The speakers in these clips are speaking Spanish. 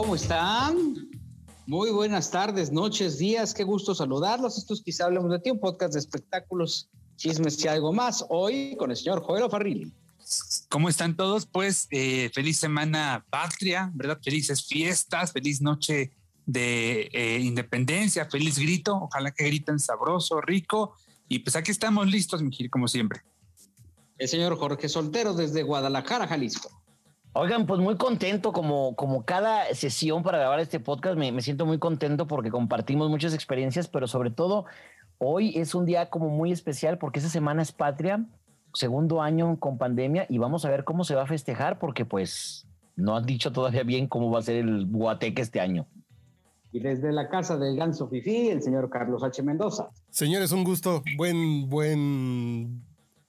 ¿Cómo están? Muy buenas tardes, noches, días. Qué gusto saludarlos. Esto es Quizá Hablemos de Ti, un podcast de espectáculos, chismes y algo más. Hoy con el señor Joel Farrilli. ¿Cómo están todos? Pues eh, feliz semana patria, ¿verdad? Felices fiestas, feliz noche de eh, independencia, feliz grito. Ojalá que griten sabroso, rico. Y pues aquí estamos listos, mi como siempre. El señor Jorge Soltero desde Guadalajara, Jalisco. Oigan, pues muy contento, como, como cada sesión para grabar este podcast, me, me, siento muy contento porque compartimos muchas experiencias, pero sobre todo hoy es un día como muy especial porque esa semana es patria, segundo año con pandemia y vamos a ver cómo se va a festejar porque pues no han dicho todavía bien cómo va a ser el Guateque este año. Y desde la casa del Ganso Fifi, el señor Carlos H. Mendoza. Señores, un gusto. Buen, buen,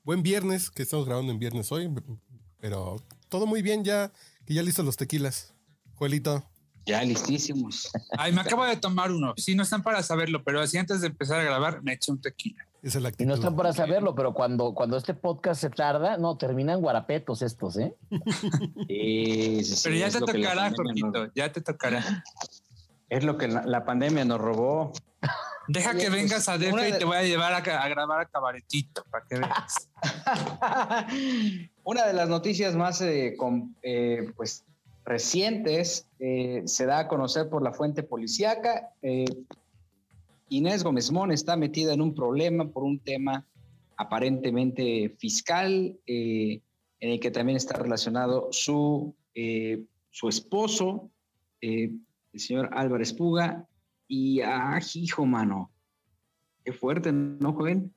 buen viernes, que estamos grabando en viernes hoy, pero todo muy bien ya, que ya listos los tequilas. Juelito. Ya listísimos. Ay, me acabo de tomar uno. Sí, no están para saberlo, pero así antes de empezar a grabar me eché un tequila. Es el y no están para saberlo, pero cuando, cuando este podcast se tarda, no, terminan guarapetos estos, ¿eh? sí, sí, pero ya te tocará, Jorgito, ya te tocará. Es lo que la, la pandemia nos robó. Deja que vengas a DF y te voy a llevar a, grabar a cabaretito para que veas. Una de las noticias más eh, eh, pues, recientes eh, se da a conocer por la fuente policíaca. Inés Gómez Mon está metida en un problema por un tema aparentemente fiscal, en el que también está relacionado su, su esposo, el señor Álvarez Puga, y, ah, hijo, mano. Qué fuerte, ¿no, joven?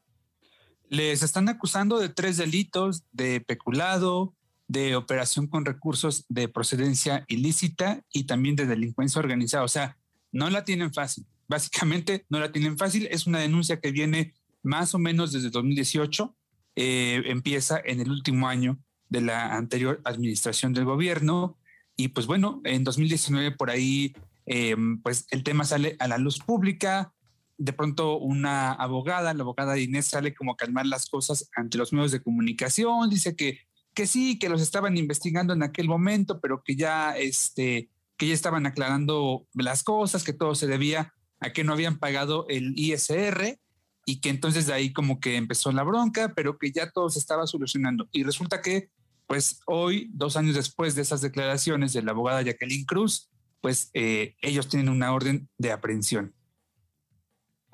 Les están acusando de tres delitos, de peculado, de operación con recursos de procedencia ilícita y también de delincuencia organizada. O sea, no la tienen fácil. Básicamente, no la tienen fácil. Es una denuncia que viene más o menos desde 2018. Eh, empieza en el último año de la anterior administración del gobierno. Y pues bueno, en 2019 por ahí eh, pues el tema sale a la luz pública. De pronto una abogada, la abogada Inés, sale como a calmar las cosas ante los medios de comunicación, dice que, que sí, que los estaban investigando en aquel momento, pero que ya, este, que ya estaban aclarando las cosas, que todo se debía a que no habían pagado el ISR y que entonces de ahí como que empezó la bronca, pero que ya todo se estaba solucionando. Y resulta que, pues hoy, dos años después de esas declaraciones de la abogada Jacqueline Cruz, pues eh, ellos tienen una orden de aprehensión.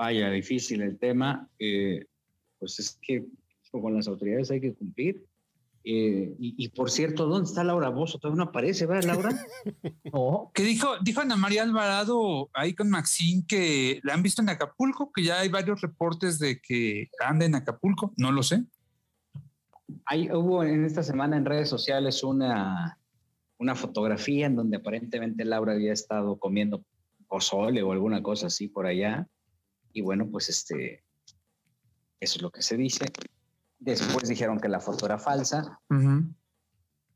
Vaya, difícil el tema. Eh, pues es que con las autoridades hay que cumplir. Eh, y, por cierto, ¿dónde está Laura Bozo? Todavía no aparece, ¿verdad, Laura? no. Que dijo, dijo Ana María Alvarado ahí con Maxine que la han visto en Acapulco, que ya hay varios reportes de que anda en Acapulco, no lo sé. Hay, hubo en esta semana en redes sociales una, una fotografía en donde aparentemente Laura había estado comiendo pozole o alguna cosa así por allá. Y bueno, pues este, eso es lo que se dice. Después dijeron que la foto era falsa.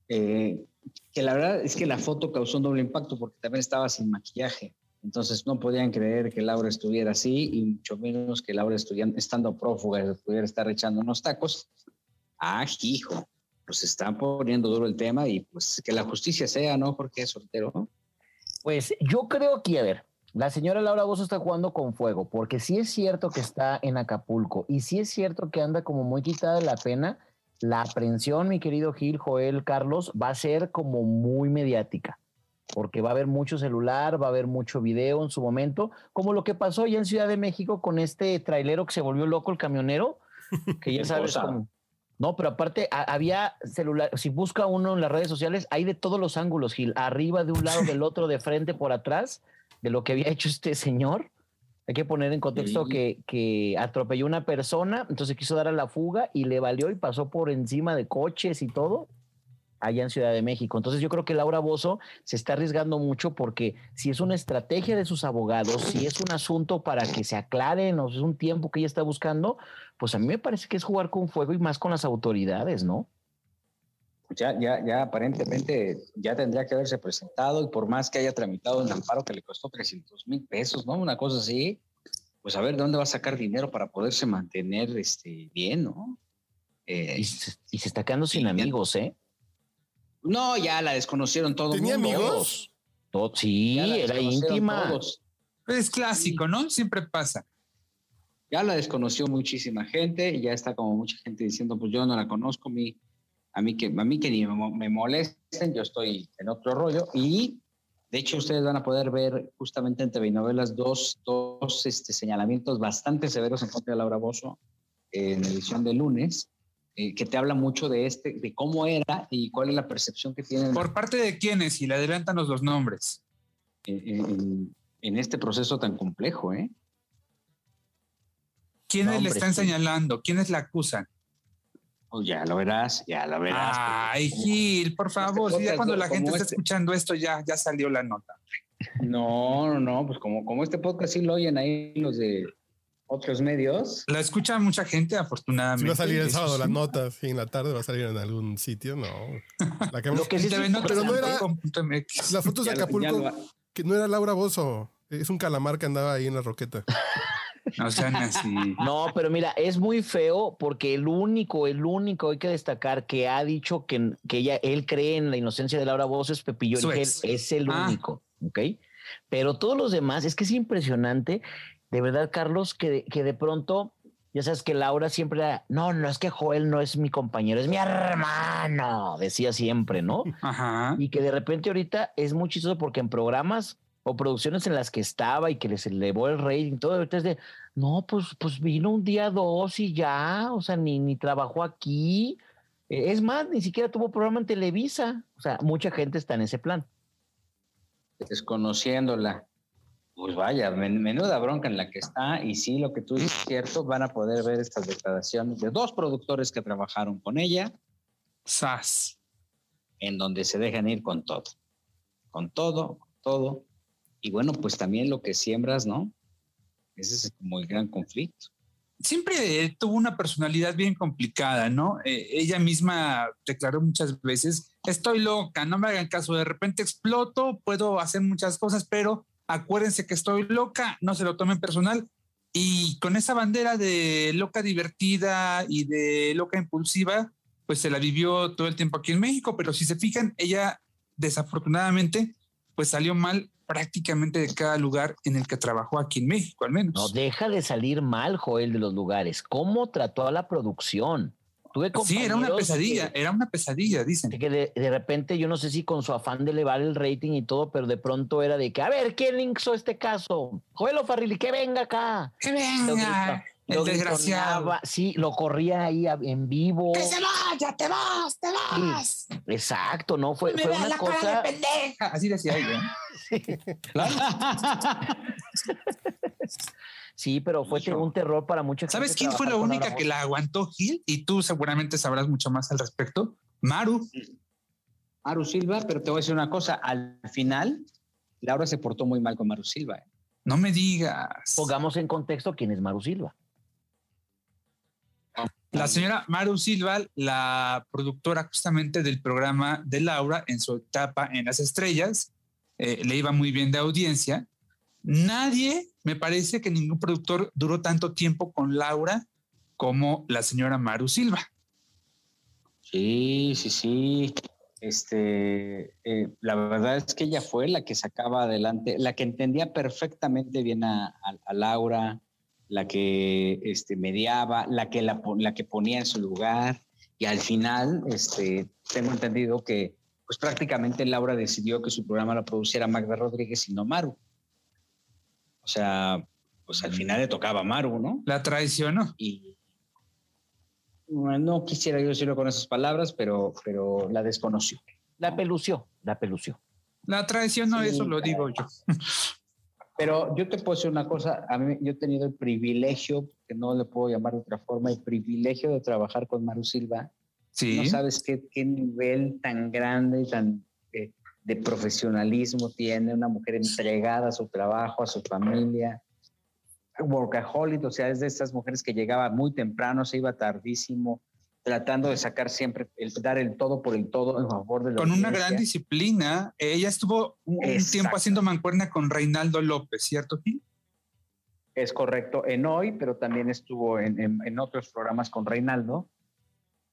Eh, que la verdad es que la foto causó un doble impacto porque también estaba sin maquillaje. Entonces no podían creer que Laura estuviera así y mucho menos que Laura estuviera, estando prófuga pudiera estar echando unos tacos. Ah, hijo pues está poniendo duro el tema y pues que la justicia sea, ¿no? Porque es soltero. Pues yo creo que, a ver, la señora Laura Bozo está jugando con fuego, porque sí es cierto que está en Acapulco y sí es cierto que anda como muy quitada de la pena. La aprehensión, mi querido Gil, Joel, Carlos, va a ser como muy mediática, porque va a haber mucho celular, va a haber mucho video en su momento, como lo que pasó ya en Ciudad de México con este trailero que se volvió loco, el camionero, que ya sabes cómo no, pero aparte había celular, si busca uno en las redes sociales, hay de todos los ángulos, Gil, arriba, de un lado, del otro, de frente, por atrás, de lo que había hecho este señor. Hay que poner en contexto que, que atropelló una persona, entonces quiso dar a la fuga y le valió y pasó por encima de coches y todo. allá en Ciudad de México. Entonces yo creo que Laura Bozo se está arriesgando mucho porque si es una estrategia de sus abogados, si es un asunto para que se aclaren o es un tiempo que ella está buscando, pues a mí me parece que es jugar con fuego y más con las autoridades, ¿no? Pues ya, ya, ya aparentemente ya tendría que haberse presentado y por más que haya tramitado un amparo que le costó 300 mil pesos, ¿no? Una cosa así, pues a ver de dónde va a sacar dinero para poderse mantener este, bien, ¿no? Eh, y, se, está quedando sin amigos, ¿eh? No, ya la desconocieron todos. ¿Tenía amigos? sí, era íntima. Es clásico, ¿no? Siempre pasa. Ya la desconoció muchísima gente y ya está como mucha gente diciendo, pues yo no la conozco, mi, a mí que, a mí que ni me molesten, yo estoy en otro rollo y de hecho ustedes van a poder ver justamente en TV Novelas dos, dos este, señalamientos bastante severos en contra de Laura Bozo en la edición de lunes eh, que te habla mucho de este, de cómo era y cuál es la percepción que tienen. ¿Por parte de quiénes? Y le adelántanos los nombres. En, este proceso tan complejo, ¿eh? ¿Quiénes le están señalando? ¿Quiénes la acusan? Pues ya lo verás, ya lo verás. Ay, Gil, por este favor, ya cuando la gente está este escuchando esto, ya, ya salió la nota. No, no, no, pues como, como este podcast sí lo oyen ahí los de otros medios. La escucha mucha gente, afortunadamente. Si va a salir el sábado las notas, y en la tarde va a salir en algún sitio, no. La que Lo que sí, pero no era las fotos de Acapulco, que no era Laura Bozo, es un calamar que andaba ahí en la roqueta. No sean así. No, pero mira, es muy feo porque el único, el único, hay que destacar que ha dicho que, que ella, él cree en la inocencia de Laura Bozo es Pepillo es el ah. único, ¿ok? Pero todos los demás, es que es impresionante de verdad, Carlos, que, que de pronto, ya sabes que Laura siempre era, no, no es que Joel no es mi compañero, es mi hermano, decía siempre, ¿no? Ajá. Y que de repente ahorita es muy chistoso porque en programas o producciones en las que estaba y que les elevó el rating, todo, ahorita es de, no, pues, pues vino un día dos y ya, o sea, ni, ni trabajó aquí. E, es más, ni siquiera tuvo programa en Televisa. O sea, mucha gente está en ese plan. Desconociéndola. Pues vaya, menuda bronca en la que está y sí, lo que tú dices es cierto, van a poder ver estas declaraciones de dos productores que trabajaron con ella. SAS. En donde se dejan ir con todo, con todo, todo. Y bueno, pues también lo que siembras, ¿no? Ese es como el gran conflicto. Siempre tuvo una personalidad bien complicada, ¿no? Eh, ella misma declaró muchas veces, estoy loca, no me hagan caso, de repente exploto, puedo hacer muchas cosas, pero acuérdense que estoy loca, no se lo tomen personal. Y con esa bandera de loca divertida y de loca impulsiva, pues se la vivió todo el tiempo aquí en México, pero si se fijan, ella desafortunadamente pues salió mal prácticamente de cada lugar en el que trabajó aquí en México, al menos. No deja de salir mal, Joel, de los lugares. ¿Cómo trató a la producción? sí, era una pesadilla, era una pesadilla, dicen. Que de, repente, yo no sé si con su afán de elevar el rating y todo, pero de pronto era de que, a ver, ¿quién hizo este caso? Joel Farrilli, que venga acá. Que venga. El desgraciado. Sí, lo corría ahí en vivo. Que se vaya, te vas, te vas. exacto, ¿no? Fue, fue una cosa. pendeja. Así decía ella. sí. Sí, pero fue un terror para muchos. ¿Sabes quién fue la única que la aguantó Gil? Y tú seguramente sabrás mucho más al respecto. Maru. Maru Silva, pero te voy a decir una cosa. Al final, Laura se portó muy mal con Maru Silva. ¿eh? No me digas. Pongamos en contexto quién es Maru Silva. La señora Maru Silva, la productora justamente del programa de Laura en su etapa en las estrellas, eh, le iba muy bien de audiencia Nadie, me parece que ningún productor duró tanto tiempo con Laura como la señora Maru Silva. Sí, sí, sí. Este, eh, la verdad es que ella fue la que sacaba adelante, la que entendía perfectamente bien a, Laura, la que este, mediaba, la que, la, que ponía en su lugar. Y al final, este, tengo entendido que pues prácticamente Laura decidió que su programa lo produciera Magda Rodríguez y no Maru. O sea, pues al final le tocaba a Maru, ¿no? La traicionó. Y no quisiera yo decirlo con esas palabras, pero, pero la desconoció. La pelució, la pelució. La traicionó, eso lo digo yo. Pero yo te puedo decir una cosa, a mí yo he tenido el privilegio, que no le puedo llamar de otra forma, el privilegio de trabajar con Maru Silva Sí. No sabes qué, qué nivel tan grande y tan eh, de profesionalismo tiene una mujer entregada a su trabajo, a su familia. Workaholic, o sea, es de estas mujeres que llegaba muy temprano, se iba tardísimo, tratando de sacar siempre, el, dar el todo por el todo en favor de la Con una gran disciplina. Ella estuvo un, un tiempo haciendo mancuerna con Reinaldo López, ¿cierto? Gil? Es correcto, en hoy, pero también estuvo en, en- en otros programas con Reinaldo.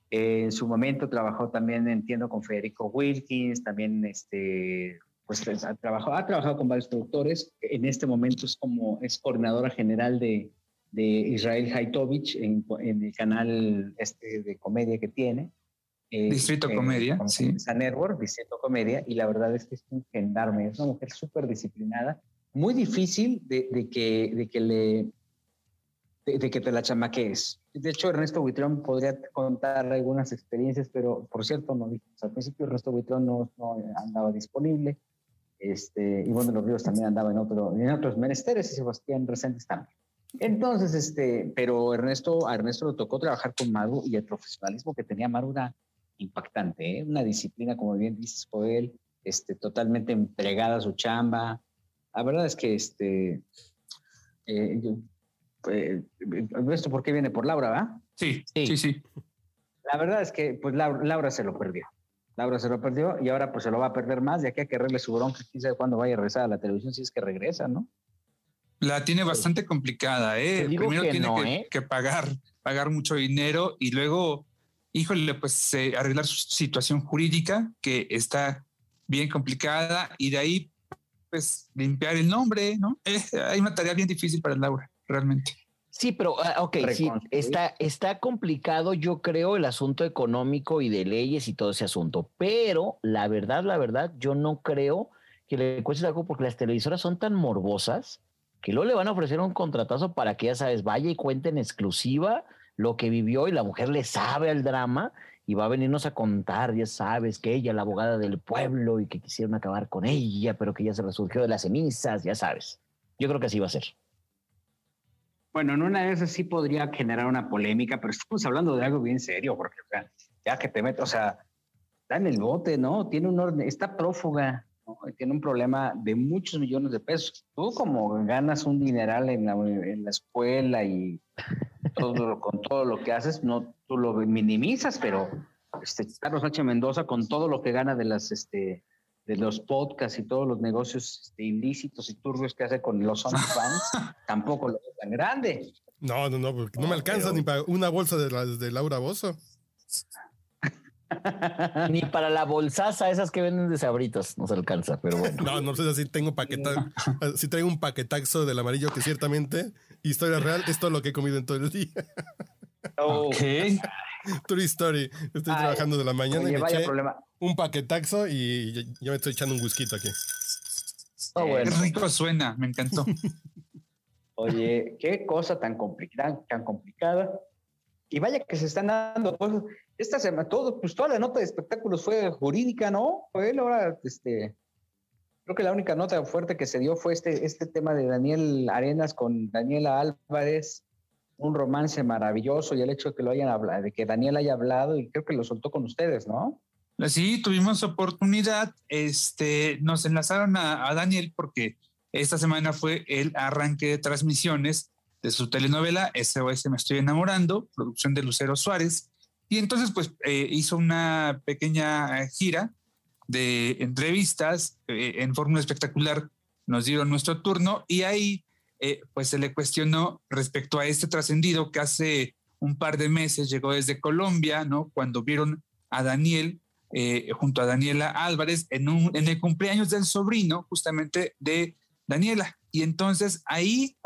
Eh, en su momento trabajó también, entiendo, con Federico Wilkins, también este, pues, pues, ha, trabajado, ha trabajado con varios productores. En este momento es como es coordinadora general de, de Israel Haitovich en, en el canal este de comedia que tiene. eh, Distrito Comedia, con sí. Esa Network, Distrito Comedia, y la verdad es que es un gendarme, es una mujer súper disciplinada, muy difícil de, de que, de que le de, de que te la chamaquees. De hecho, Ernesto Buitrón podría contar algunas experiencias, pero por cierto, no dijimos al principio, Ernesto Buitrón no, no andaba disponible. Este, Ivonne de los Ríos también andaba en, otro, en otros menesteres y Sebastián Recentes también. Entonces, este, pero Ernesto, a Ernesto le tocó trabajar con Maru y el profesionalismo que tenía Maru era impactante, ¿eh? una disciplina, como bien dices, Joel, este, totalmente entregada a su chamba. La verdad es que este, eh, yo, eh, esto por qué viene por Laura, ¿va? Sí, Sí. sí, sí. La verdad es que pues Laura, Laura se lo perdió. Laura se lo perdió y ahora pues se lo va a perder más de aquí a que arregle su bronca. Quién sabe cuándo vaya a regresar a la televisión si es que regresa, ¿no? La tiene bastante complicada, ¿eh? Te digo Primero que tiene no, que, ¿eh? que pagar, pagar mucho dinero y luego, híjole, pues eh, arreglar su situación jurídica que está bien complicada y de ahí, pues limpiar el nombre, ¿no? Eh, hay una tarea bien difícil para Laura, realmente. Sí, pero, ah, ok, sí, está, está complicado, yo creo, el asunto económico y de leyes y todo ese asunto, pero la verdad, la verdad, yo no creo que le cueste algo porque las televisoras son tan morbosas que luego le van a ofrecer un contratazo para que, ya sabes, vaya y cuente en exclusiva lo que vivió y la mujer le sabe al drama y va a venirnos a contar, ya sabes, que ella, la abogada del pueblo y que quisieron acabar con ella, pero que ya se resurgió de las cenizas, ya sabes. Yo creo que así va a ser. Bueno, en una de esas sí podría generar una polémica, pero estamos hablando de algo bien serio, porque ya que te metes, o sea, está en el bote, ¿no? Tiene un orden, está prófuga, ¿no? Tiene un problema de muchos millones de pesos. Tú como ganas un dineral en la, en la escuela y todo, con todo lo que haces, no, tú lo minimizas, pero este, Carlos H. Mendoza con todo lo que gana de las, este, de los podcasts y todos los negocios este, ilícitos y turbios que hace con los OnlyFans, tampoco lo es tan grande. No, no, no, porque no, me No, alcanza pero- ni para una bolsa de las de Laura Bozo. Ni para la bolsaza, esas que venden de sabritas, nos alcanza, pero bueno. No, no sé si tengo paqueta, si traigo un paquetaxo del amarillo que ciertamente, historia real, es todo lo que he comido en todo el día. Oh, True story. Estoy Ay, trabajando de la mañana oye, y me vaya eché problema. un paquetaxo y ya, me estoy echando un whisky aquí. Oh, Qué rico suena, me encantó. Oye, qué cosa tan complicada, tan complicada. Y vaya que se están dando cosas. Esta semana, todo, pues toda la nota de espectáculos fue jurídica, ¿no? Fue ahora, este, creo que la única nota fuerte que se dio fue este, este tema de Daniel Arenas con Daniela Álvarez, un romance maravilloso y el hecho de que lo hayan hablado, de que Daniel haya hablado y creo que lo soltó con ustedes, ¿no? Sí, tuvimos oportunidad. Este, nos enlazaron a, a Daniel porque esta semana fue el arranque de transmisiones de su telenovela SOS Me Estoy Enamorando, producción de Lucero Suárez. Y entonces, pues, eh, hizo una pequeña gira de entrevistas eh, en Fórmula Espectacular. Nos dieron nuestro turno y ahí, eh, pues, se le cuestionó respecto a este trascendido que hace un par de meses llegó desde Colombia, ¿no? Cuando vieron a Daniel junto a Daniela Álvarez en, un, en el cumpleaños del sobrino justamente de Daniela. Y entonces ahí,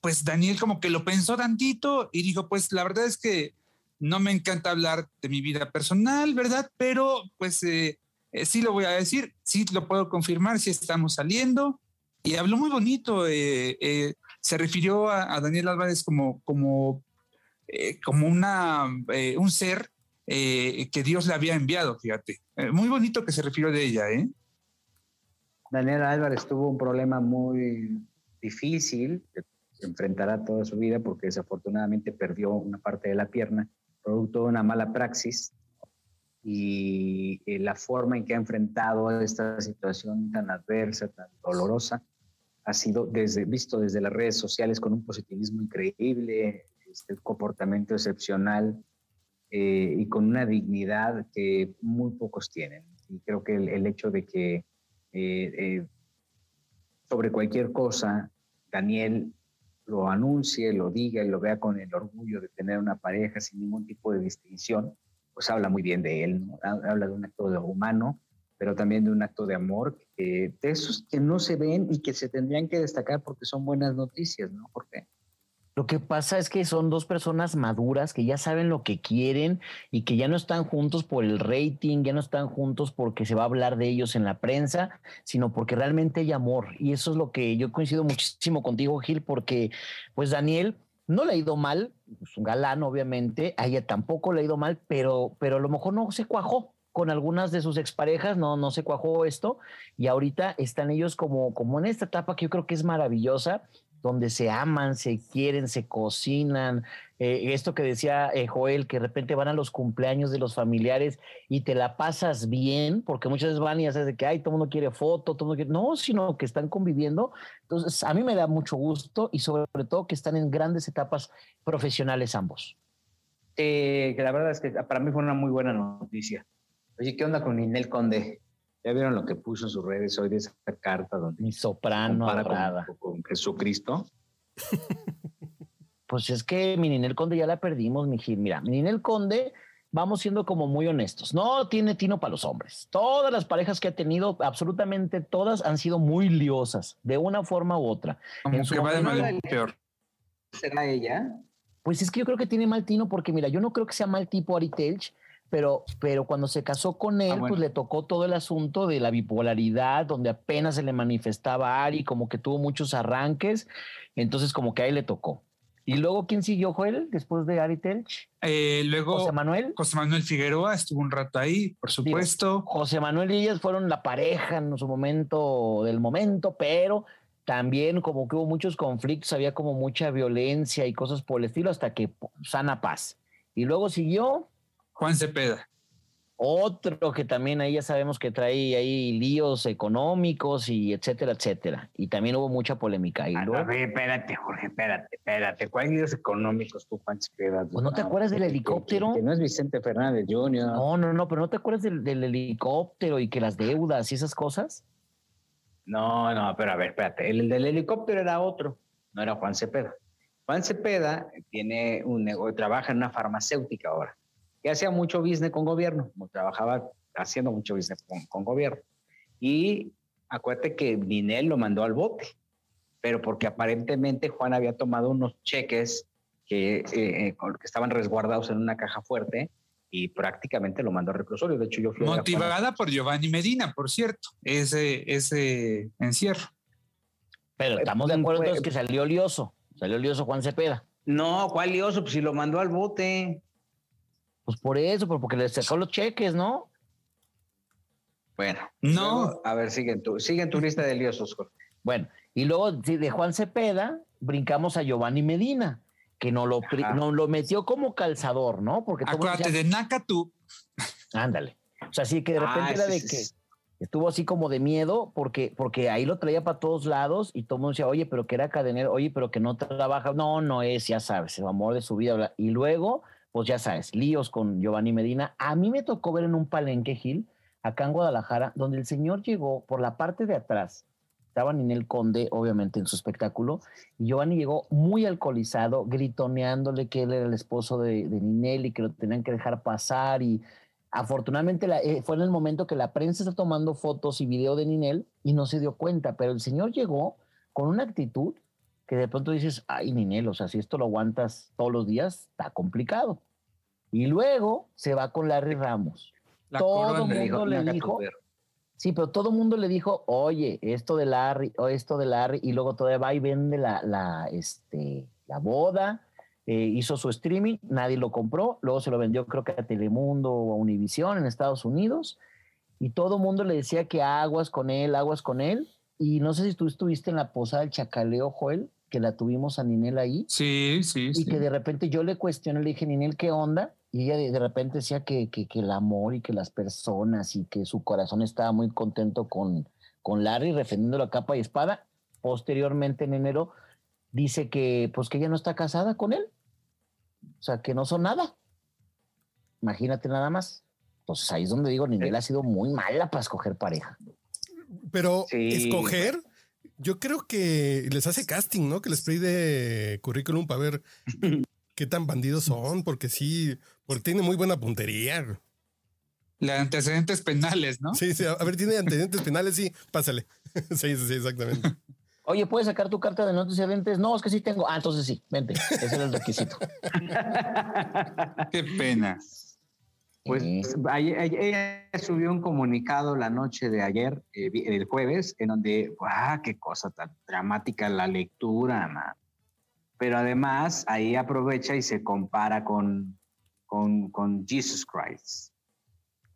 pues Daniel como que lo pensó tantito y dijo, pues la verdad es que no me encanta hablar de mi vida personal, ¿verdad? Pero pues eh, eh, sí lo voy a decir, sí lo puedo confirmar, sí estamos saliendo. Y habló muy bonito, eh, eh, se refirió a, a Daniel Álvarez como, como, como una, un ser que Dios le había enviado, fíjate. Muy bonito que se refirió de ella, ¿eh? Daniel Álvarez tuvo un problema muy difícil que enfrentará toda su vida porque desafortunadamente perdió una parte de la pierna producto de una mala praxis y eh, la forma en que ha enfrentado esta situación tan adversa, tan dolorosa, ha sido desde, visto desde las redes sociales con un positivismo increíble, este comportamiento excepcional eh, y con una dignidad que muy pocos tienen. Y creo que el, hecho de que eh, sobre cualquier cosa Daniel lo anuncie, lo diga y lo vea con el orgullo de tener una pareja sin ningún tipo de distinción, pues habla muy bien de él, habla de un acto de humano, pero también de un acto de amor, de esos que no se ven y que se tendrían que destacar porque son buenas noticias, ¿no? Porque lo que pasa es que son dos personas maduras que ya saben lo que quieren y que ya no están juntos por el rating, ya no están juntos porque se va a hablar de ellos en la prensa, sino porque realmente hay amor. Y eso es lo que yo coincido muchísimo contigo, Gil, porque pues Daniel no le ha ido mal, es un galán obviamente, a ella tampoco le ha ido mal, pero, pero a lo mejor no se cuajó con algunas de sus exparejas, no, no se cuajó esto, y ahorita están ellos como, como en esta etapa que yo creo que es maravillosa, donde se aman, se quieren, se cocinan. Eh, esto que decía eh, Joel, que de repente van a los cumpleaños de los familiares y te la pasas bien, porque muchas veces van y haces de que, ay, todo el mundo quiere foto, todo mundo quiere... No, sino que están conviviendo. Entonces, a mí me da mucho gusto y sobre todo que están en grandes etapas profesionales ambos. Eh, que la verdad es que para mí fue una muy buena noticia. Oye, ¿qué onda con Inel Conde? ¿Ya vieron lo que puso en sus redes hoy de esa carta donde mi soprano con, con, Jesucristo? pues es que mi Ninel Conde ya la perdimos, mi Gil. Mira, mi Ninel Conde, vamos siendo como muy honestos. No tiene tino para los hombres. Todas las parejas que ha tenido, absolutamente todas, han sido muy liosas, de una forma u otra. en su que va de mal peor. ¿Será ella? Pues es que yo creo que tiene mal tino porque, mira, yo no creo que sea mal tipo Ari Telch, pero, pero cuando se casó con él, ah, pues le tocó todo el asunto de la bipolaridad, donde apenas se le manifestaba a Ari, como que tuvo muchos arranques, entonces como que a él le tocó. ¿Y luego quién siguió, Joel, después de Ari Telch? Eh, luego José Manuel. José Manuel Figueroa estuvo un rato ahí, por supuesto. José Manuel y ellas fueron la pareja en su momento del momento, pero también como que hubo muchos conflictos, había como mucha violencia y cosas por el estilo, hasta que sana paz. Y luego siguió Juan Cepeda. Otro que también ahí ya sabemos que trae ahí líos económicos y etcétera, etcétera. Y también hubo mucha polémica. ahí. a ver, espérate, Jorge, espérate, espérate. ¿Cuáles líos económicos tú, Juan Cepeda? Pues no te acuerdas del helicóptero. Que, no es Vicente Fernández Jr. No, no, no, pero no te acuerdas del, del, helicóptero y que las deudas y esas cosas. No, no, pero a ver, espérate. El, el del helicóptero era otro, no era Juan Cepeda. Juan Cepeda tiene un negocio, trabaja en una farmacéutica ahora que hacía mucho business con gobierno, trabajaba haciendo mucho business con, gobierno. Y acuérdate que Ninel lo mandó al bote, pero porque aparentemente Juan había tomado unos cheques que, eh, eh, que estaban resguardados en una caja fuerte y prácticamente lo mandó a reclusorio. De hecho, yo fui Motivada por Giovanni Medina, por cierto, ese, ese encierro. Pero estamos de acuerdo en que salió lioso, salió lioso Juan Cepeda. No, ¿cuál lioso? Pues si lo mandó al bote. Pues por eso, porque le sacó los cheques, ¿no? Bueno, no. a ver, siguen tu, siguen tu lista de liosos, Bueno, y luego de Juan Cepeda brincamos a Giovanni Medina, que nos lo, lo metió como calzador, ¿no? Porque Acuérdate de Nakatu. Ándale. O sea, sí que de repente ah, era de que estuvo así como de miedo, porque, porque ahí lo traía para todos lados y todo el mundo decía, oye, pero que era cadenero, oye, pero que no trabaja. No, no es, ya sabes, el amor de su vida. Y luego pues ya sabes, líos con Giovanni Medina. A mí me tocó ver en un palenque, Gil, acá en Guadalajara, donde el señor llegó por la parte de atrás. Estaba Ninel Conde, obviamente, en su espectáculo, y Giovanni llegó muy alcoholizado, gritoneándole que él era el esposo de, Ninel y que lo tenían que dejar pasar. Y afortunadamente eh, fue en el momento que la prensa está tomando fotos y video de Ninel y no se dio cuenta, pero el señor llegó con una actitud que de pronto dices, ay, Ninel, o sea, si esto lo aguantas todos los días, está complicado. Y luego se va con Larry Ramos. todo el mundo le dijo, sí, pero todo el mundo le dijo, oye, esto de Larry, o esto de Larry, y luego todavía va y vende la, la, este, la boda, eh, hizo su streaming, nadie lo compró, luego se lo vendió creo que a Telemundo o a Univision en Estados Unidos, y todo el mundo le decía que aguas con él, aguas con él, y no sé si tú estuviste en la posada del Chacaleo, Joel, que la tuvimos a Ninel ahí. Sí, sí, y que de repente yo le cuestioné, le dije, Ninel, ¿qué onda? y ella de, de repente decía que, que, que el amor y que las personas y que su corazón estaba muy contento con, con Larry, defendiéndolo a capa y espada. Posteriormente, en enero, dice que pues que ella no está casada con él. O sea, que no son nada. Imagínate nada más. Entonces ahí es donde digo, Ninel ha sido muy mala para escoger pareja. Pero Sí. escoger, yo creo que les hace casting, ¿no? Que les pide currículum para ver qué tan bandidos son, porque sí, porque tiene muy buena puntería. Los antecedentes penales, ¿no? Sí, sí, a ver, tiene antecedentes penales, sí, pásale. sí, sí, sí, exactamente. Oye, ¿puedes sacar tu carta de no antecedentes? No, es que sí tengo. Ah, entonces sí, vente. Ese era el requisito. Qué pena. Pues ayer- ella subió un comunicado la noche de ayer, eh, el jueves, en donde, ¡ah, qué cosa tan dramática la lectura, man! Pero además ahí aprovecha y se compara con, con, con Jesus Christ.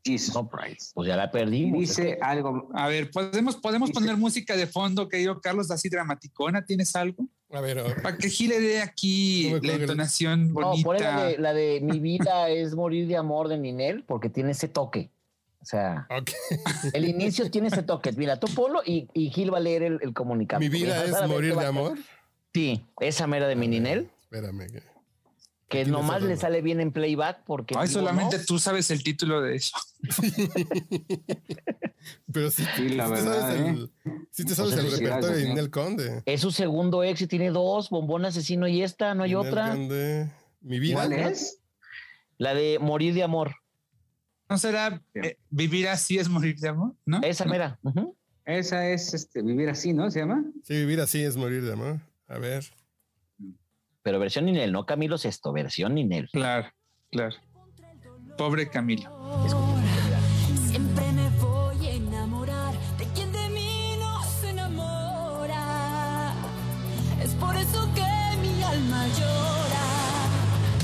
Jesus No, Christ. Pues ya la Y perdimos. dice algo, A ver, ¿podemos, podemos Dice- poner música de fondo, querido Carlos, así dramaticona? ¿Tienes algo? A ver, ver. Para que gire de aquí No la entonación No, por la bonita. de, la de mi vida es morir de amor de Ninel, porque tiene ese toque. O sea, el inicio tiene ese toque. Mira, tú polo y, y Gil va a leer el, el comunicado. Mi vida es morir de amor. Sí, esa mera de mi Ninel, Espérame. que- que nomás le sale bien en playback porque. Ay, digo, solamente no, tú sabes el título de eso. Pero sí, Sí, la verdad, sabes ¿eh? el, sí te sabes el sí, repertorio de ¿no? Ninel Conde. Es su segundo ex y tiene dos, bombón asesino y esta, no hay otra. Conde. Mi vida. ¿cuál es? La de morir de amor. ¿No será eh, vivir así es morir de amor? ¿No? Esa mera. ujú. Esa es este, Vivir así, ¿no? ¿Se llama? Sí, vivir así es morir de amor. A ver. Pero versión Ninel, no Camilo Sesto, versión Ninel. Claro, claro. Pobre Camilo. Siempre me voy a enamorar de quien de mí no se enamora. Es por eso que mi alma llora.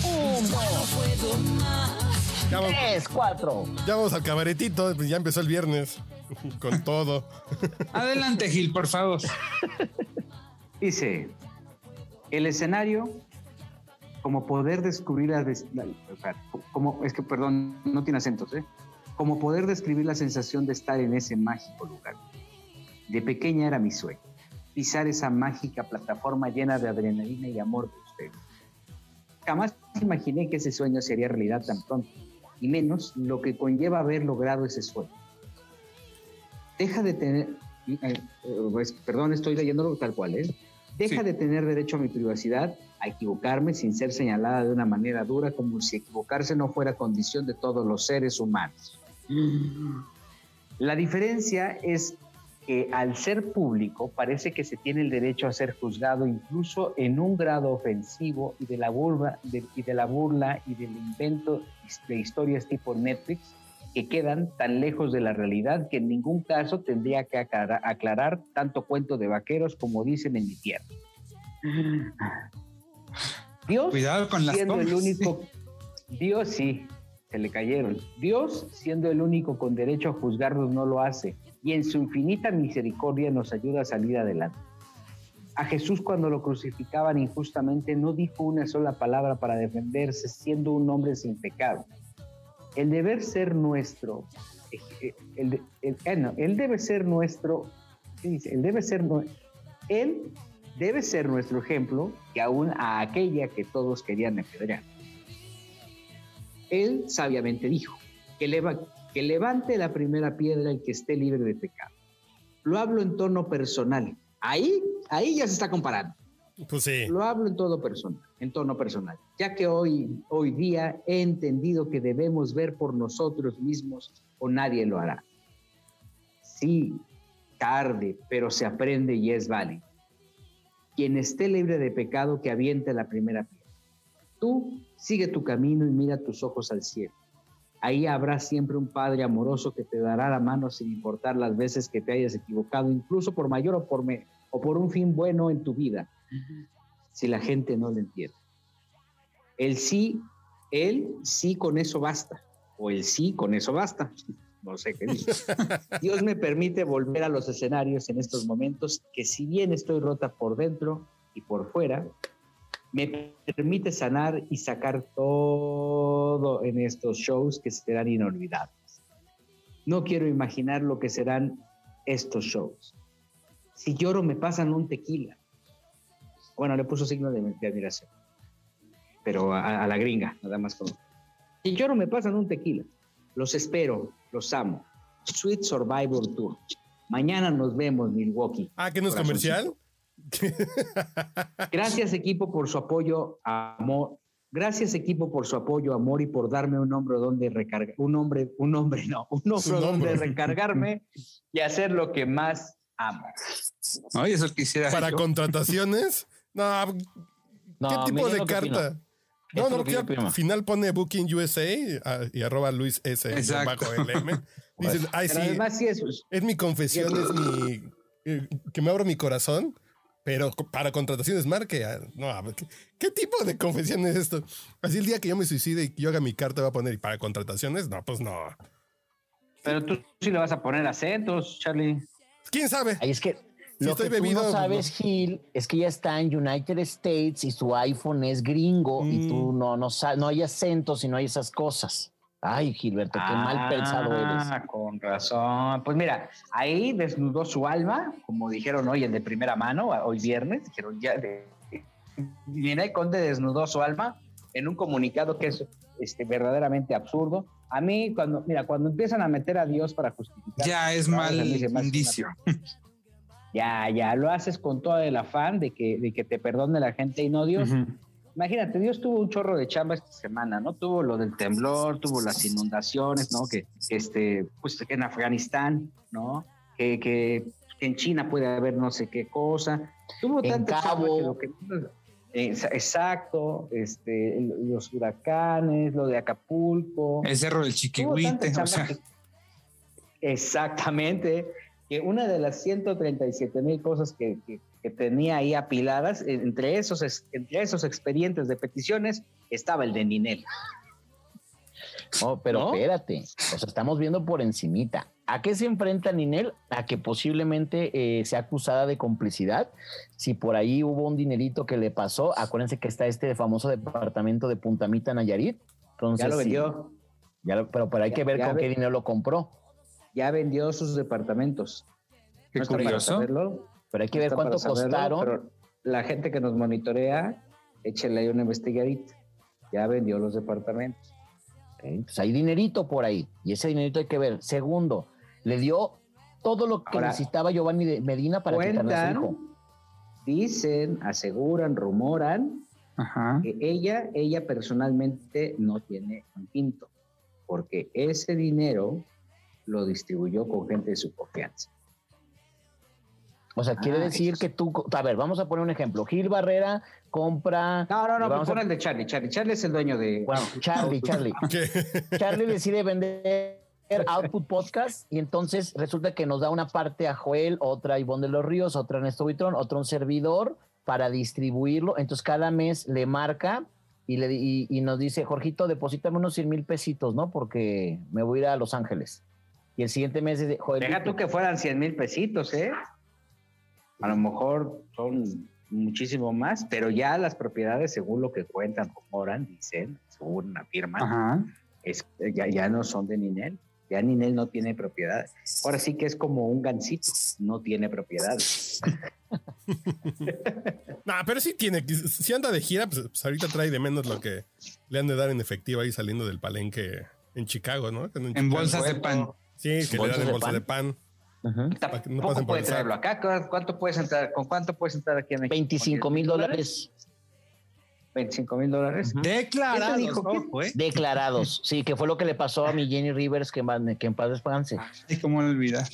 Ya no puedo más. Ya vamos, Tres, cuatro. ya vamos al cabaretito. pues ya empezó el viernes. Con todo. Adelante, Gil, por favor. Dice, el escenario como poder descubrir la, como es que perdón, no tiene acentos, ¿eh? Como poder describir la sensación de estar en ese mágico lugar. De pequeña era mi sueño, pisar esa mágica plataforma llena de adrenalina y amor de ustedes. Jamás imaginé que ese sueño sería realidad tan pronto, y menos lo que conlleva haber logrado ese sueño. Deja de tener, eh, eh, pues, perdón, estoy leyéndolo tal cual, ¿eh? Deja Sí. de tener derecho a mi privacidad, a equivocarme sin ser señalada de una manera dura, como si equivocarse no fuera condición de todos los seres humanos. La diferencia es que al ser público parece que se tiene el derecho a ser juzgado incluso en un grado ofensivo y de la burla, de- y de la burla y del invento de historias tipo Netflix que quedan tan lejos de la realidad que en ningún caso tendría que aclarar, tanto cuento de vaqueros como dicen en mi tierra. Dios Cuidado con las siendo el único Dios sí se le cayeron. Dios siendo el único con derecho a juzgarnos no lo hace y en su infinita misericordia nos ayuda a salir adelante. A Jesús cuando lo crucificaban injustamente no dijo una sola palabra para defenderse siendo un hombre sin pecado. El deber ser nuestro, eh, el, el- eh, él debe ser nuestro. Él debe ser, él debe ser nuestro ejemplo que aún a aquella que todos querían apedrear. Él sabiamente dijo que, leva- que levante la primera piedra el que esté libre de pecado. Lo hablo en tono personal. Ahí, ahí ya se está comparando. Pues sí. Lo hablo en todo personal, en tono personal, ya que hoy, hoy día he entendido que debemos ver por nosotros mismos o nadie lo hará. Sí, tarde, pero se aprende y es válido. Quien esté libre de pecado, que aviente la primera piedra. Tú sigue tu camino y mira tus ojos al cielo. Ahí habrá siempre un Padre amoroso que te dará la mano sin importar las veces que te hayas equivocado, incluso por mayor o por, me- o por un fin bueno en tu vida, si la gente no lo entiende. El sí, el sí con eso basta, o el sí con eso basta. No sé qué dice. Dios me permite volver a los escenarios en estos momentos que si bien estoy rota por dentro y por fuera, me permite sanar y sacar todo en estos shows que serán inolvidables. No quiero imaginar lo que serán estos shows. Si lloro me pasan un tequila. Bueno, le puso signo de, de admiración. Pero a, a la gringa, nada más como. Si lloro me pasan un tequila. Los espero, los amo. Sweet Survivor Tour. Mañana nos vemos, Milwaukee. Ah, que no es comercial. Gracias equipo por su apoyo, amor. Gracias equipo por su apoyo, amor y por darme un hombro donde recargar, un hombre, un hombre no, un hombro donde recargarme y hacer lo que más amo. Oye, eso quisiera. Para yo. contrataciones. No, ¿qué No, tipo de carta? No, no, que al final pone Booking USA ah, y arroba Luis S. Exacto. bajo LM. Dices, ay, Pero sí, además sí es, es mi confesión, es mi. eh, que me abro mi corazón, pero para contrataciones marque. ah, No, a ver, ¿qué, qué tipo de confesión es esto? Así el día que yo me suicide y que yo haga mi carta va a poner, ¿y para contrataciones? No, pues no. pero tú sí le vas a poner acentos, Charlie. ¿Quién sabe? Ahí es que Si lo estoy que bebido, tú no sabes, Gil, es que ya está en United States y su iPhone es gringo y tú Mm. no, no, no hay acentos y no hay esas cosas. Ay, Gilberto, qué mal pensado eres. Ah, con razón. Pues mira, ahí desnudó su alma, como dijeron hoy en de primera mano, hoy viernes, dijeron ya de Ninel Conde desnudó su alma en un comunicado que es este, verdaderamente absurdo. A mí, cuando, mira, cuando empiezan a meter a Dios para justificar. Ya es no, mal indicio. una- Ya, ya, lo haces con todo el afán de que, de que te perdone la gente y no Dios. Imagínate, Dios tuvo un chorro de chamba esta semana, ¿no? Tuvo lo del temblor, tuvo las inundaciones, ¿no? Que, este, pues en Afganistán, ¿no? Que, que, que en China puede haber no sé qué cosa. Tuvo En Cabo. que lo Exacto, este, los huracanes, lo de Acapulco. El cerro del Chiquihuite. O sea, exactamente, que una de las 137 mil cosas que, que- que tenía ahí apiladas, entre esos, es- entre esos expedientes de peticiones, estaba el de Ninel. No, pero ¿No? espérate, o sea, estamos viendo por encimita. ¿A qué se enfrenta Ninel? A que posiblemente eh, sea acusada de complicidad. Si por ahí hubo un dinerito que le pasó, acuérdense que está este famoso departamento de Puntamita Nayarit. Entonces, Ya lo sí, vendió, ya lo- pero, pero hay Ya- que ver con ve- qué dinero lo compró. Ya vendió sus departamentos. qué No curioso. saberlo, Pero hay que no ver cuánto saberlo, costaron. pero la gente que nos monitorea, échale ahí una investigadita. Ya vendió los departamentos. ¿ok? Pues hay dinerito por ahí y ese dinerito hay que ver. Segundo, le dio todo lo que Ahora, necesitaba Giovanni de Medina para quitarle a su hijo. Cuentan, dicen, aseguran, rumoran Ajá. que ella, ella personalmente no tiene un quinto, porque ese dinero lo distribuyó con gente de su confianza. O sea, quiere Ah, decir eso que tú, a ver, vamos a poner un ejemplo. Gil Barrera compra. No, no, no, vamos pon a- el de Charlie. Charlie, Charlie es el dueño de. Bueno, Charlie, Charlie. ¿Qué? Charlie decide vender Output Podcast y entonces resulta que nos da una parte a Joel, otra a Ivonne de los Ríos, otra a Ernesto Buitrón, otro a un servidor para distribuirlo. Entonces cada mes le marca y, le, y, y nos dice, Jorgito, deposítame unos 100 mil pesitos, ¿no? Porque me voy a ir a Los Ángeles. Y el siguiente mes dice, Joel, Deja tú que fueran 100 mil pesitos, ¿eh? A lo mejor son muchísimo más, pero ya las propiedades, según lo que cuentan, rumoran, dicen, según afirman, Ajá. es, ya, ya no son de Ninel. Ya Ninel no tiene propiedades. Ahora sí que es como un gancito, no tiene propiedades. No, pero sí tiene. que- Si anda de gira, pues, pues ahorita trae de menos lo que le han de dar en efectivo ahí saliendo del palenque en Chicago, ¿no? En, En Chicago. bolsas de pan. Sí, que le ¿Bolsas dan en de bolsa pan? de pan. Para que no pasen puede traerlo acá. ¿Cuánto puedes entrar? ¿Con cuánto puedes entrar aquí en México? 25 mil dólares 25 mil dólares. Declarados. dijo? Ojo, ¿eh? declarados. Sí, que fue lo que le pasó a mi Jenny Rivers, que, en paz- que en paz descanse. Ay, cómo lo olvidar.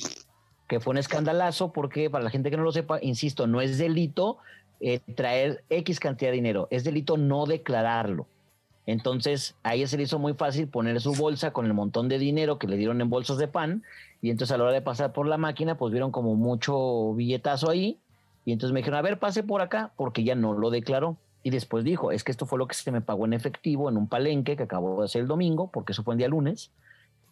que fue un escandalazo porque para la gente que no lo sepa, insisto, no es delito eh, traer X cantidad de dinero, es delito no declararlo. Entonces, a ella se le hizo muy fácil poner su bolsa con el montón de dinero que le dieron en bolsas de pan y entonces a la hora de pasar por la máquina, pues vieron como mucho billetazo ahí y entonces me dijeron, a ver, pase por acá porque ya no lo declaró. Y después dijo, es que esto fue lo que se me pagó en efectivo en un palenque que acabó de hacer el domingo, porque eso fue el día lunes.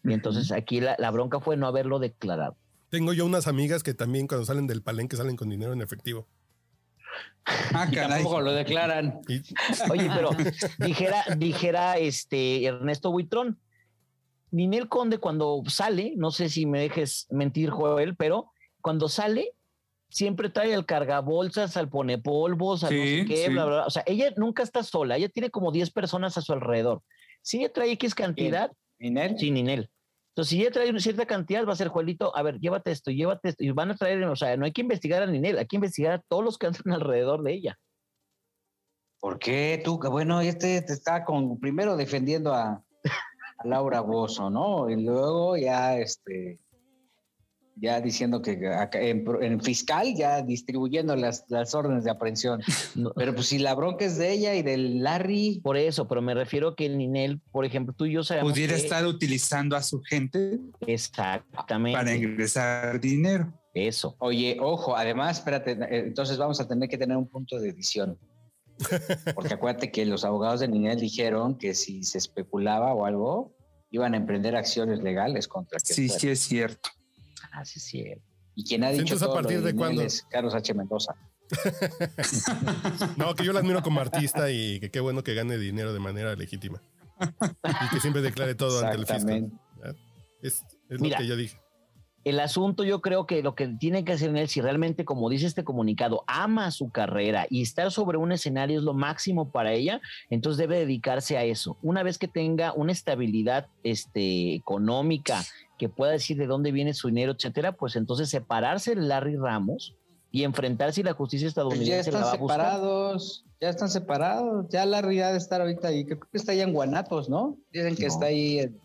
Y entonces aquí la, la bronca fue no haberlo declarado. Tengo yo unas amigas que también cuando salen del palenque salen con dinero en efectivo. Ah, Y caray. tampoco lo declaran. Y- Oye, pero dijera, dijera este Ernesto Buitrón, Ninel Conde cuando sale, no sé si me dejes mentir, Joel, pero cuando sale, siempre trae al cargabolsas, al pone polvos, al no Sí, sé qué, sí. bla, bla, bla. O sea, ella nunca está sola, ella tiene como 10 personas a su alrededor. Si ella trae X cantidad, Ninel. Sí, Ninel. Entonces, si ella trae una cierta cantidad, va a ser Juelito, a ver, llévate esto, llévate esto. Y van a traer, o sea, no hay que investigar a Ninel, hay que investigar a todos los que andan alrededor de ella. ¿Por qué tú? Bueno, este te está con primero defendiendo a, a Laura Bozo, ¿no? Y luego ya este ya diciendo que acá en, fiscal ya distribuyendo las, las órdenes de aprehensión. No, Pero pues si la bronca es de ella y del Larry, por eso, pero me refiero que el Ninel, por ejemplo, tú y yo sabemos Pudiera que- estar utilizando a su gente Exactamente. para ingresar dinero. Eso. oye, ojo, además, espérate, entonces vamos a tener que tener un punto de edición. Porque acuérdate que los abogados de Ninel dijeron que si se especulaba o algo, iban a emprender acciones legales contra Sí, fuera. sí es cierto. Así sí. es. Y quien ha dicho ¿a partir de cuándo? es Carlos H. Mendoza. No, que yo la admiro como artista y que qué bueno que gane dinero de manera legítima. Y que siempre declare todo ante el fisco. Es Mira. lo que yo dije. El asunto, yo creo que lo que tiene que hacer en él, si realmente, como dice este comunicado, ama su carrera y estar sobre un escenario es lo máximo para ella, entonces debe dedicarse a eso. Una vez que tenga una estabilidad este, económica, que pueda decir de dónde viene su dinero, etcétera, pues entonces separarse de Larry Ramos y enfrentarse y la justicia Pues ya estadounidense la están va a buscar. separados, ya están separados. Ya Larry ha de estar ahorita ahí. Creo que está allá en Guanatos, ¿no? Dicen que No. está ahí en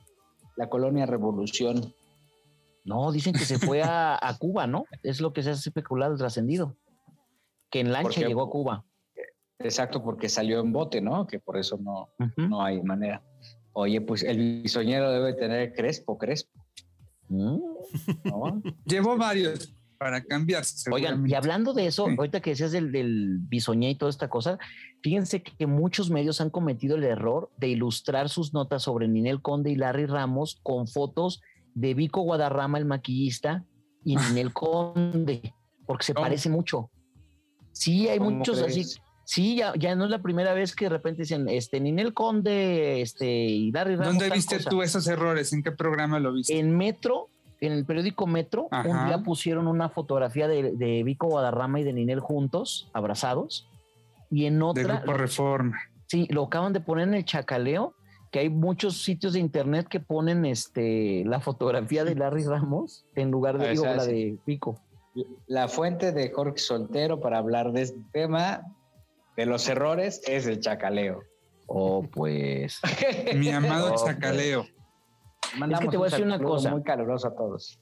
la colonia Revolución. No, dicen que se fue a, a Cuba, ¿no? Es lo que se ha especulado, trascendido. Que en lancha Porque- llegó a Cuba. Exacto, porque salió en bote, ¿no? Que por eso no, no hay manera. Oye, pues el bisoñero debe tener crespo, crespo. ¿No? Llevó varios para cambiarse. Oigan, y hablando de eso, Sí. ahorita que decías del, del bisoñé y toda esta cosa, fíjense que muchos medios han cometido el error de ilustrar sus notas sobre Ninel Conde y Larry Ramos con fotos de Vico Guadarrama, el maquillista, y Ninel Conde, porque se ¿Cómo? parece mucho. Sí, hay ¿Cómo muchos crees? así. Sí, ya, ya no es la primera vez que de repente dicen, este, Ninel Conde, este, y Larry Ramos. ¿Dónde viste cosa. tú esos errores? ¿En qué programa lo viste? En Metro, en el periódico Metro, un Ajá. día pusieron una fotografía de, de Vico Guadarrama y de Ninel juntos, abrazados. Y en de otra, Grupo Reforma. sí, lo acaban de poner en el chacaleo, que hay muchos sitios de internet que ponen este la fotografía de Larry Ramos en lugar de, Ah, digo, la de Vico. La fuente de Jorge Soltero para hablar de este tema, de los errores, es el chacaleo. Oh, pues. Mi amado Oh, chacaleo. Mandamos te voy a un decir una cosa. Muy caluroso a todos.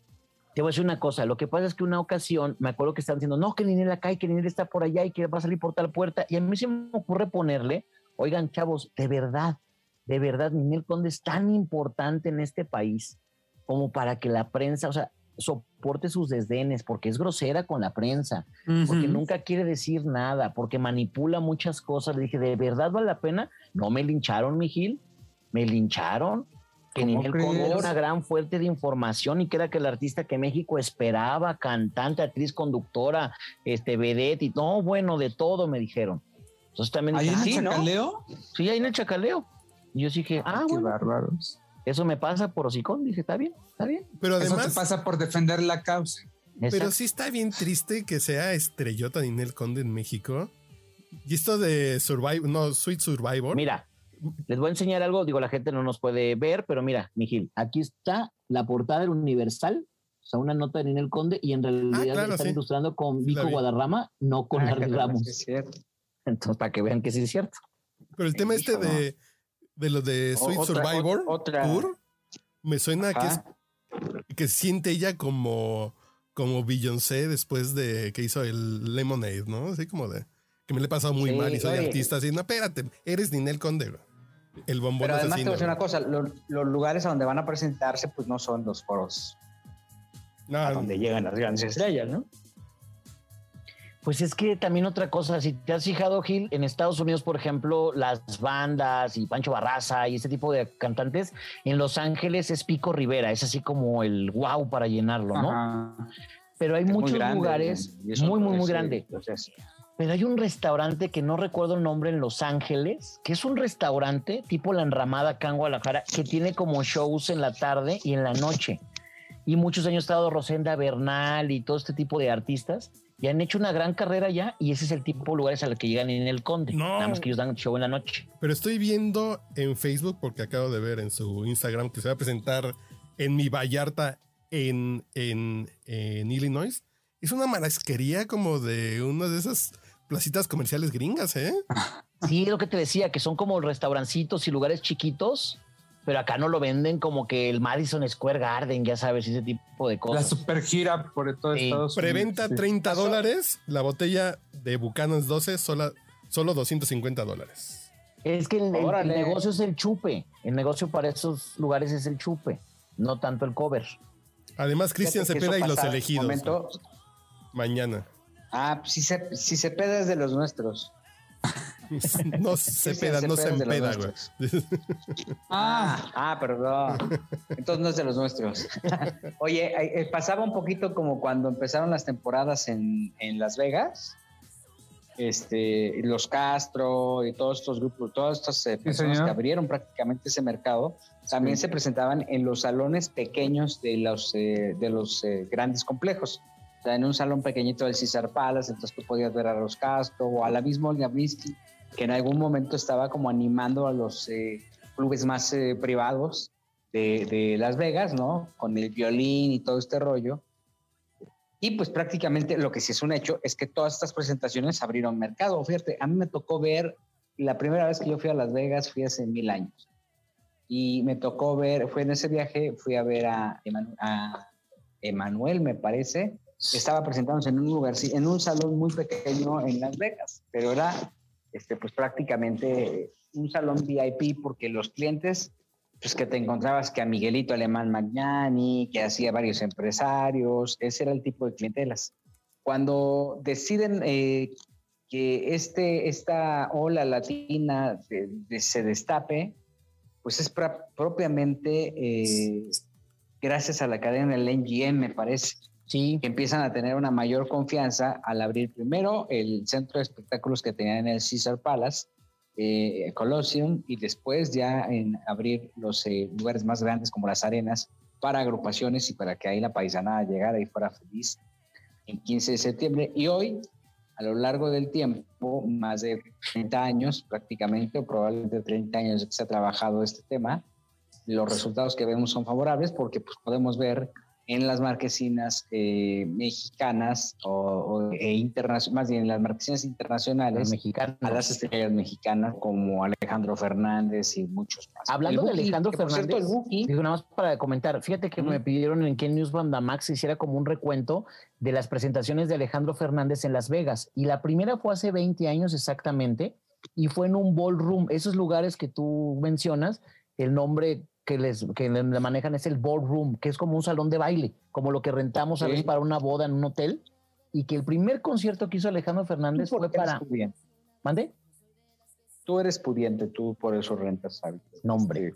Te voy a decir una cosa, lo que pasa es que una ocasión me acuerdo que estaban diciendo, no, que Ninel acá y que Ninel está por allá y que va a salir por tal puerta. Y a mí se me ocurre ponerle, oigan, chavos, de verdad, de verdad, Ninel Conde es tan importante en este país como para que la prensa, o sea, soporte sus desdenes, porque es grosera con la prensa, porque nunca quiere decir nada, porque manipula muchas cosas. Le dije, ¿de verdad vale la pena? No me lincharon, mi Gil, me lincharon. Que ¿Cómo Ninel era una gran fuente de información y que era que el artista que México esperaba, cantante, actriz, conductora, este, vedette y todo, bueno, de todo me dijeron. Entonces también ¿Ahí dije, en ah, el sí, ¿no? chacaleo? Sí, ahí en el chacaleo. Y yo dije, ah, Qué bueno, bárbaros. Eso me pasa por hocicón. Dije, está bien, está bien. Pero Eso además, te pasa por defender la causa. pero Exacto. sí está bien triste que sea estrellota Ninel Conde en México. Y esto de Survivor, no, Sweet Survivor. Mira, les voy a enseñar algo. Digo, la gente no nos puede ver, pero mira, Mijil, aquí está la portada del Universal, o sea, una nota de Ninel Conde, y en realidad Ah, claro, están sí. ilustrando con Vico vi. Guadarrama, no con Ah, Larry no, Ramos. es cierto. Entonces, para que vean que sí es cierto. Pero el tema este de, de lo de O- Sweet otra- Survivor otra- Tour, me suena que, es, que siente ella como, como Beyoncé después de que hizo el Lemonade, ¿no? Así como de que me le he pasado muy Sí, mal y soy oye. artista. Así, no, espérate, eres Ninel Conde. El bombón Pero además te asesino. voy a decir una cosa, lo- los lugares a donde van a presentarse pues no son los foros No, a donde llegan las grandes estrellas, ¿no? Pues es que también otra cosa, si te has fijado, Gil, en Estados Unidos, por ejemplo, las bandas y Pancho Barraza y ese tipo de cantantes, en Los Ángeles es Pico Rivera, es así como el wow para llenarlo, ¿no? Ajá. Pero hay Es muy muchos grande, lugares muy, muy, muy grande. pero hay un restaurante que no recuerdo el nombre en Los Ángeles, que es un restaurante tipo La Enramada acá en Guadalajara, que tiene como shows en la tarde y en la noche. Y muchos años ha estado Rosenda Bernal y todo este tipo de artistas. Y han hecho una gran carrera ya y ese es el tipo de lugares a los que llegan en el Conde. No. Nada más que ellos dan show en la noche. Pero estoy viendo en Facebook, porque acabo de ver en su Instagram que se va a presentar en mi Vallarta en, en, en Illinois. Es una malasquería como de una de esas placitas comerciales gringas, ¿eh? Sí, es lo que te decía, que son como restaurancitos y lugares chiquitos, pero acá no lo venden como que el Madison Square Garden, ya sabes, ese tipo de La cosas. super gira por todo Sí. Estados Unidos. Preventa sí. 30 dólares, la botella de Buchanan's 12 sola, solo 250 dólares. Es que el, el- el Órale. negocio es el chupe. El negocio para esos lugares es el chupe, no tanto el cover. Además, Cristian Cepeda y los elegidos. momento. Mañana. Ah, pues si se, si se peda es de los nuestros. No no se es de los empeda, güey. nuestros. Ah, ah, perdón. Entonces no es de los nuestros. Oye, eh, pasaba un poquito como cuando empezaron las temporadas en, en Las Vegas. Este, los Castro y todos estos grupos, todas estas eh, personas que abrieron prácticamente ese mercado, también se presentaban en los salones pequeños de los, eh, de los eh, grandes complejos. En un salón pequeñito del César Palace, entonces tú podías ver a los Castro o a la misma Olga Brisky, que en algún momento estaba como animando a los eh, clubes más eh, privados de, de Las Vegas, ¿no? Con el violín y todo este rollo. Y pues prácticamente lo que sí es un hecho es que todas estas presentaciones abrieron mercado. Fíjate, a mí me tocó ver, la primera vez que yo fui a Las Vegas fui hace mil años. Y me tocó ver, fue en ese viaje, fui a ver a, a Emanuel, me parece, estaba presentándose en un lugar, en un salón muy pequeño en Las Vegas, pero era este, pues prácticamente un salón VIP porque los clientes, pues que te encontrabas que a Miguelito Alemán Magnani, que hacía varios empresarios, ese era el tipo de clientelas. Cuando deciden eh, que este, esta ola latina de- de- se destape, pues es pra- propiamente eh, gracias a la cadena del NGM, me parece Sí, que empiezan a tener una mayor confianza al abrir primero el centro de espectáculos que tenían en el Caesar Palace, eh, Colosseum, y después ya en abrir los eh, lugares más grandes como las arenas para agrupaciones y para que ahí la paisanada llegara y fuera feliz en 15 de septiembre. Y hoy, a lo largo del tiempo, más de 30 años prácticamente, o probablemente 30 años que se ha trabajado este tema, los resultados que vemos son favorables porque pues, podemos ver en las marquesinas eh, mexicanas o, o- e internacionales, más bien en las marquesinas internacionales, mexicanos. a las estrellas mexicanas como Alejandro Fernández y muchos más. Hablando El de Buki, Alejandro que, cierto, Fernández, el Buki, Digo, nada más para comentar, fíjate que me pidieron en Ken News Banda Max hiciera como un recuento de las presentaciones de Alejandro Fernández en Las Vegas. Y la primera fue hace 20 años exactamente, y fue en un ballroom. Esos lugares que tú mencionas, el nombre que les que le manejan es el ballroom, que es como un salón de baile, como lo que rentamos a Sí. veces para una boda en un hotel. Y que el primer concierto que hizo Alejandro Fernández fue para. pudiente. ¿Mande? Tú eres pudiente, tú por eso rentas hábitos. No, hombre.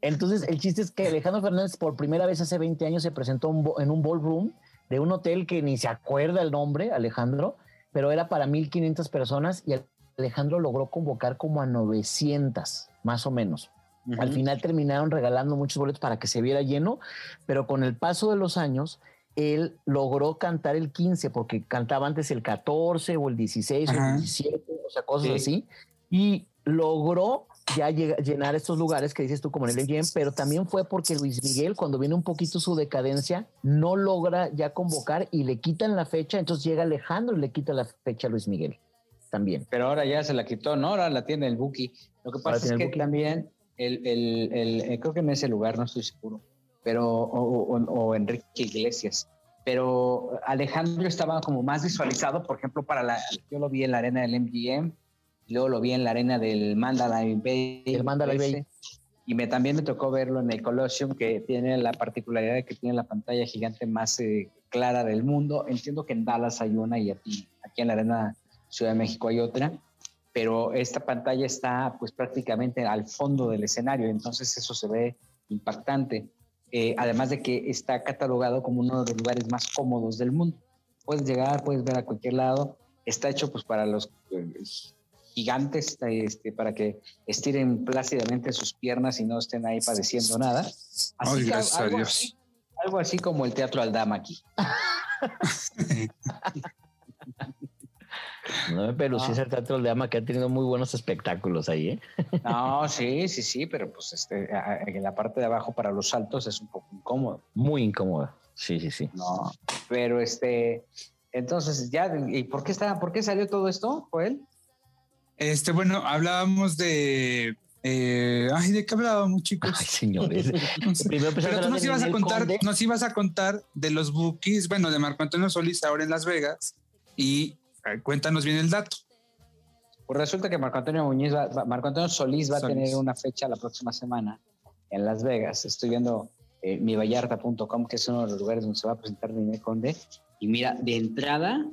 Entonces, el chiste es que Alejandro Fernández por primera vez hace 20 años se presentó un en un ballroom de un hotel que ni se acuerda el nombre, Alejandro, pero era para 1500 personas y Alejandro logró convocar como a 900, más o menos. Al final terminaron regalando muchos boletos para que se viera lleno, pero con el paso de los años, él logró cantar el 15, porque cantaba antes el 14 o el 16 o el 17, o sea, cosas Sí. así, y logró ya llenar estos lugares que dices tú como en el MGM, pero también fue porque Luis Miguel, cuando viene un poquito su decadencia, no logra ya convocar y le quitan la fecha, entonces llega Alejandro y le quita la fecha a Luis Miguel también. Pero ahora ya se la quitó, ¿no? Ahora la tiene el Buki. Lo que pasa es que también, el, el, el- eh, creo que en ese lugar, no estoy seguro, pero, o, o- o Enrique Iglesias, pero Alejandro estaba como más visualizado, por ejemplo, para la, yo lo vi en la arena del MGM, y luego lo vi en la arena del Mandalay Bay. El Mandalay Bay. ese, Y me, también me tocó verlo en el Colosseum, que tiene la particularidad de que tiene la pantalla gigante más eh, clara del mundo. Entiendo que en Dallas hay una y aquí, aquí en la Arena Ciudad de México hay otra, pero esta pantalla está pues prácticamente al fondo del escenario, entonces eso se ve impactante. Eh, además de que está catalogado como uno de los lugares más cómodos del mundo. Puedes llegar, puedes ver a cualquier lado está hecho pues para los eh, gigantes, este, para que estiren plácidamente sus piernas y no estén ahí padeciendo nada. Así Ay, que gracias a algo Dios. así- algo así como el Teatro Aldama aquí. No, pero sí es el Teatro de Ama que ha tenido muy buenos espectáculos ahí, ¿eh? No, sí, sí, sí, pero pues este, en la parte de abajo para los saltos es un poco incómodo. Muy incómoda. Sí, sí, sí. No, pero este, entonces ya, ¿y por qué está, por qué salió todo esto, Joel? Este, bueno, hablábamos de. eh, ay, ¿de qué hablábamos, chicos? Ay, señores. Primero Pero tú nos ibas a contar, nos ibas a contar de los bookies, bueno, de Marco Antonio Solís ahora en Las Vegas. Y cuéntanos bien el dato. Pues resulta que Marco Antonio Muñiz, va- va- Marco Antonio Solís va Solís. a tener una fecha la próxima semana en Las Vegas. Estoy viendo eh, mivallarta.com, que es uno de los lugares donde se va a presentar Ninel Conde. Y mira, de entrada,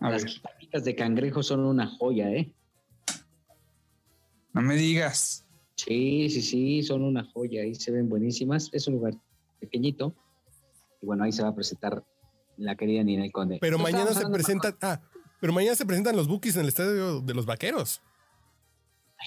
A las patitas de cangrejo son una joya, ¿eh? no me digas. Sí, sí, sí, son una joya. Ahí se ven buenísimas. Es un lugar pequeñito. Y bueno, ahí se va a presentar la querida Ninel Conde. Pero mañana se presentan. Ah, pero mañana se presentan los bookies en el estadio de los vaqueros.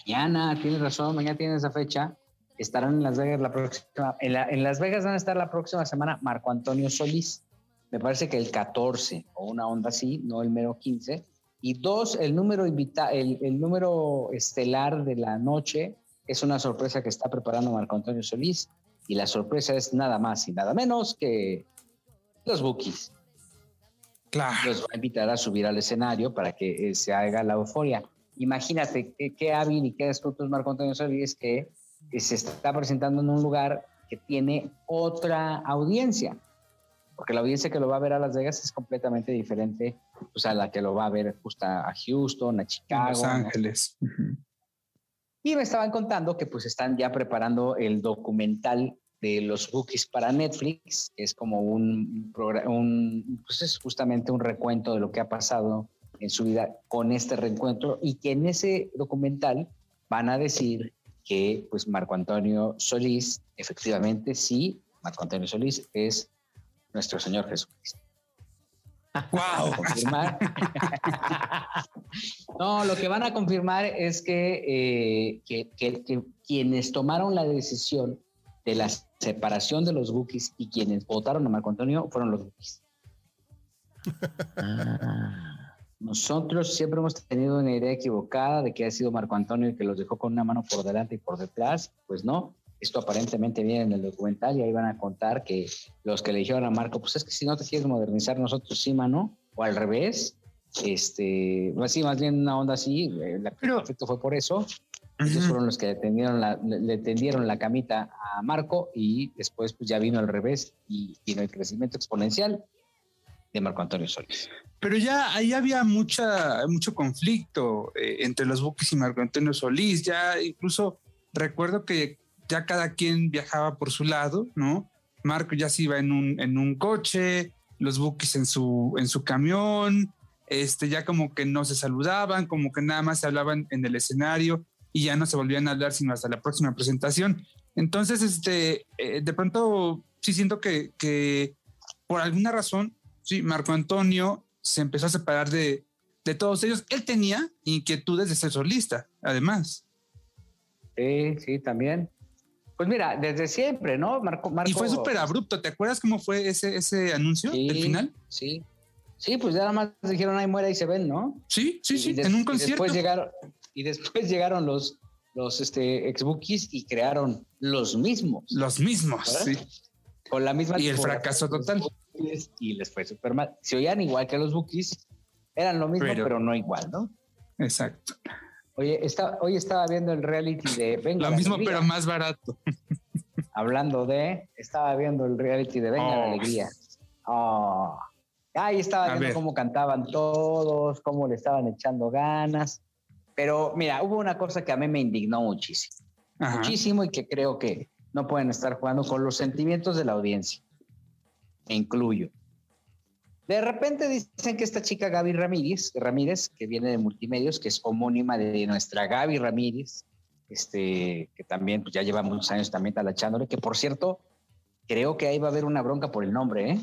Mañana, tienes razón, mañana tienes esa fecha. Estarán en Las Vegas la próxima. En, la- en Las Vegas van a estar la próxima semana Marco Antonio Solís. Me parece que el 14 o una onda así, no el mero 15. Y dos, el número invita, el, el número estelar de la noche es una sorpresa que está preparando Marco Antonio Solís. Y la sorpresa es nada más y nada menos que los bookies. Claro. los va a invitar a subir al escenario para que eh, se haga la euforia. Imagínate qué, qué hábil y qué astuto es Marco Antonio Solís que, que se está presentando en un lugar que tiene otra audiencia, porque la audiencia que lo va a ver a Las Vegas es completamente diferente pues, a la que lo va a ver justo a Houston, a Chicago. Los ¿no? Ángeles. Ujú. Y me estaban contando que pues están ya preparando el documental de los bookies para Netflix, que es como un programa, un, pues es justamente un recuento de lo que ha pasado en su vida con este reencuentro y que en ese documental van a decir que pues Marco Antonio Solís, efectivamente sí, Marco Antonio Solís es nuestro Señor Jesucristo. ¡Wow! confirmar. no, lo que van a confirmar es que, eh, que, que- que quienes tomaron la decisión de la separación de los bookies y quienes votaron a Marco Antonio fueron los bookies. Ah, Nosotros siempre hemos tenido una idea equivocada de que ha sido Marco Antonio el que los dejó con una mano por delante y por detrás. Pues no, esto aparentemente viene en el documental y ahí van a contar que los que le dijeron a Marco, pues es que si no te quieres modernizar, nosotros sí, mano, o al revés. Este, pues sí, más bien una onda así, eh, el conflicto fue por eso. Ellos fueron los que le tendieron la, le, tendieron la camita a Marco y después pues ya vino al revés y vino el crecimiento exponencial de Marco Antonio Solís. Pero ya ahí había mucha, mucho conflicto eh, entre los Bookies y Marco Antonio Solís. Ya incluso recuerdo que ya cada quien viajaba por su lado, ¿no? Marco ya se iba en un, en un coche, los Bookies en su, en su camión, este, ya como que no se saludaban, como que nada más se hablaban en el escenario y ya no se volvían a hablar sino hasta la próxima presentación. Entonces, este, eh, de pronto sí siento que, que por alguna razón, sí, Marco Antonio se empezó a separar de, de todos ellos. Él tenía inquietudes de ser solista, además. Sí, sí, también. Pues mira, desde siempre, ¿no? Marco, Marco Y fue súper abrupto. ¿Te acuerdas cómo fue ese, ese anuncio Sí, del final? Sí. Sí, pues ya nada más dijeron, ahí muera y se ven, ¿no? Sí, sí, sí, en un y concierto. Después llegaron, y después llegaron los, los este, ex bookies y crearon los mismos. Los mismos, ¿verdad? sí. Con la misma Y el fracaso total. Y les fue súper mal. Se oían igual que los bookies, eran lo mismo, Pero- pero, no igual, ¿no? Exacto. Oye, está, hoy estaba viendo el reality de Venga Lo mismo, Alegría. pero más barato. Hablando de, estaba viendo el reality de Venga la Oh. Alegría. Oh. Ahí estaba A viendo ver. cómo cantaban todos, cómo le estaban echando ganas. Pero mira, hubo una cosa que a mí me indignó muchísimo. Ajá. Muchísimo y que creo que no pueden estar jugando con los sentimientos de la audiencia. Me incluyo. De repente dicen que esta chica Gaby Ramírez, Ramírez, que viene de multimedios, que es homónima de nuestra Gaby Ramírez, este, que también pues, ya lleva muchos años también talachándole, que por cierto, creo que ahí va a haber una bronca por el nombre, ¿eh?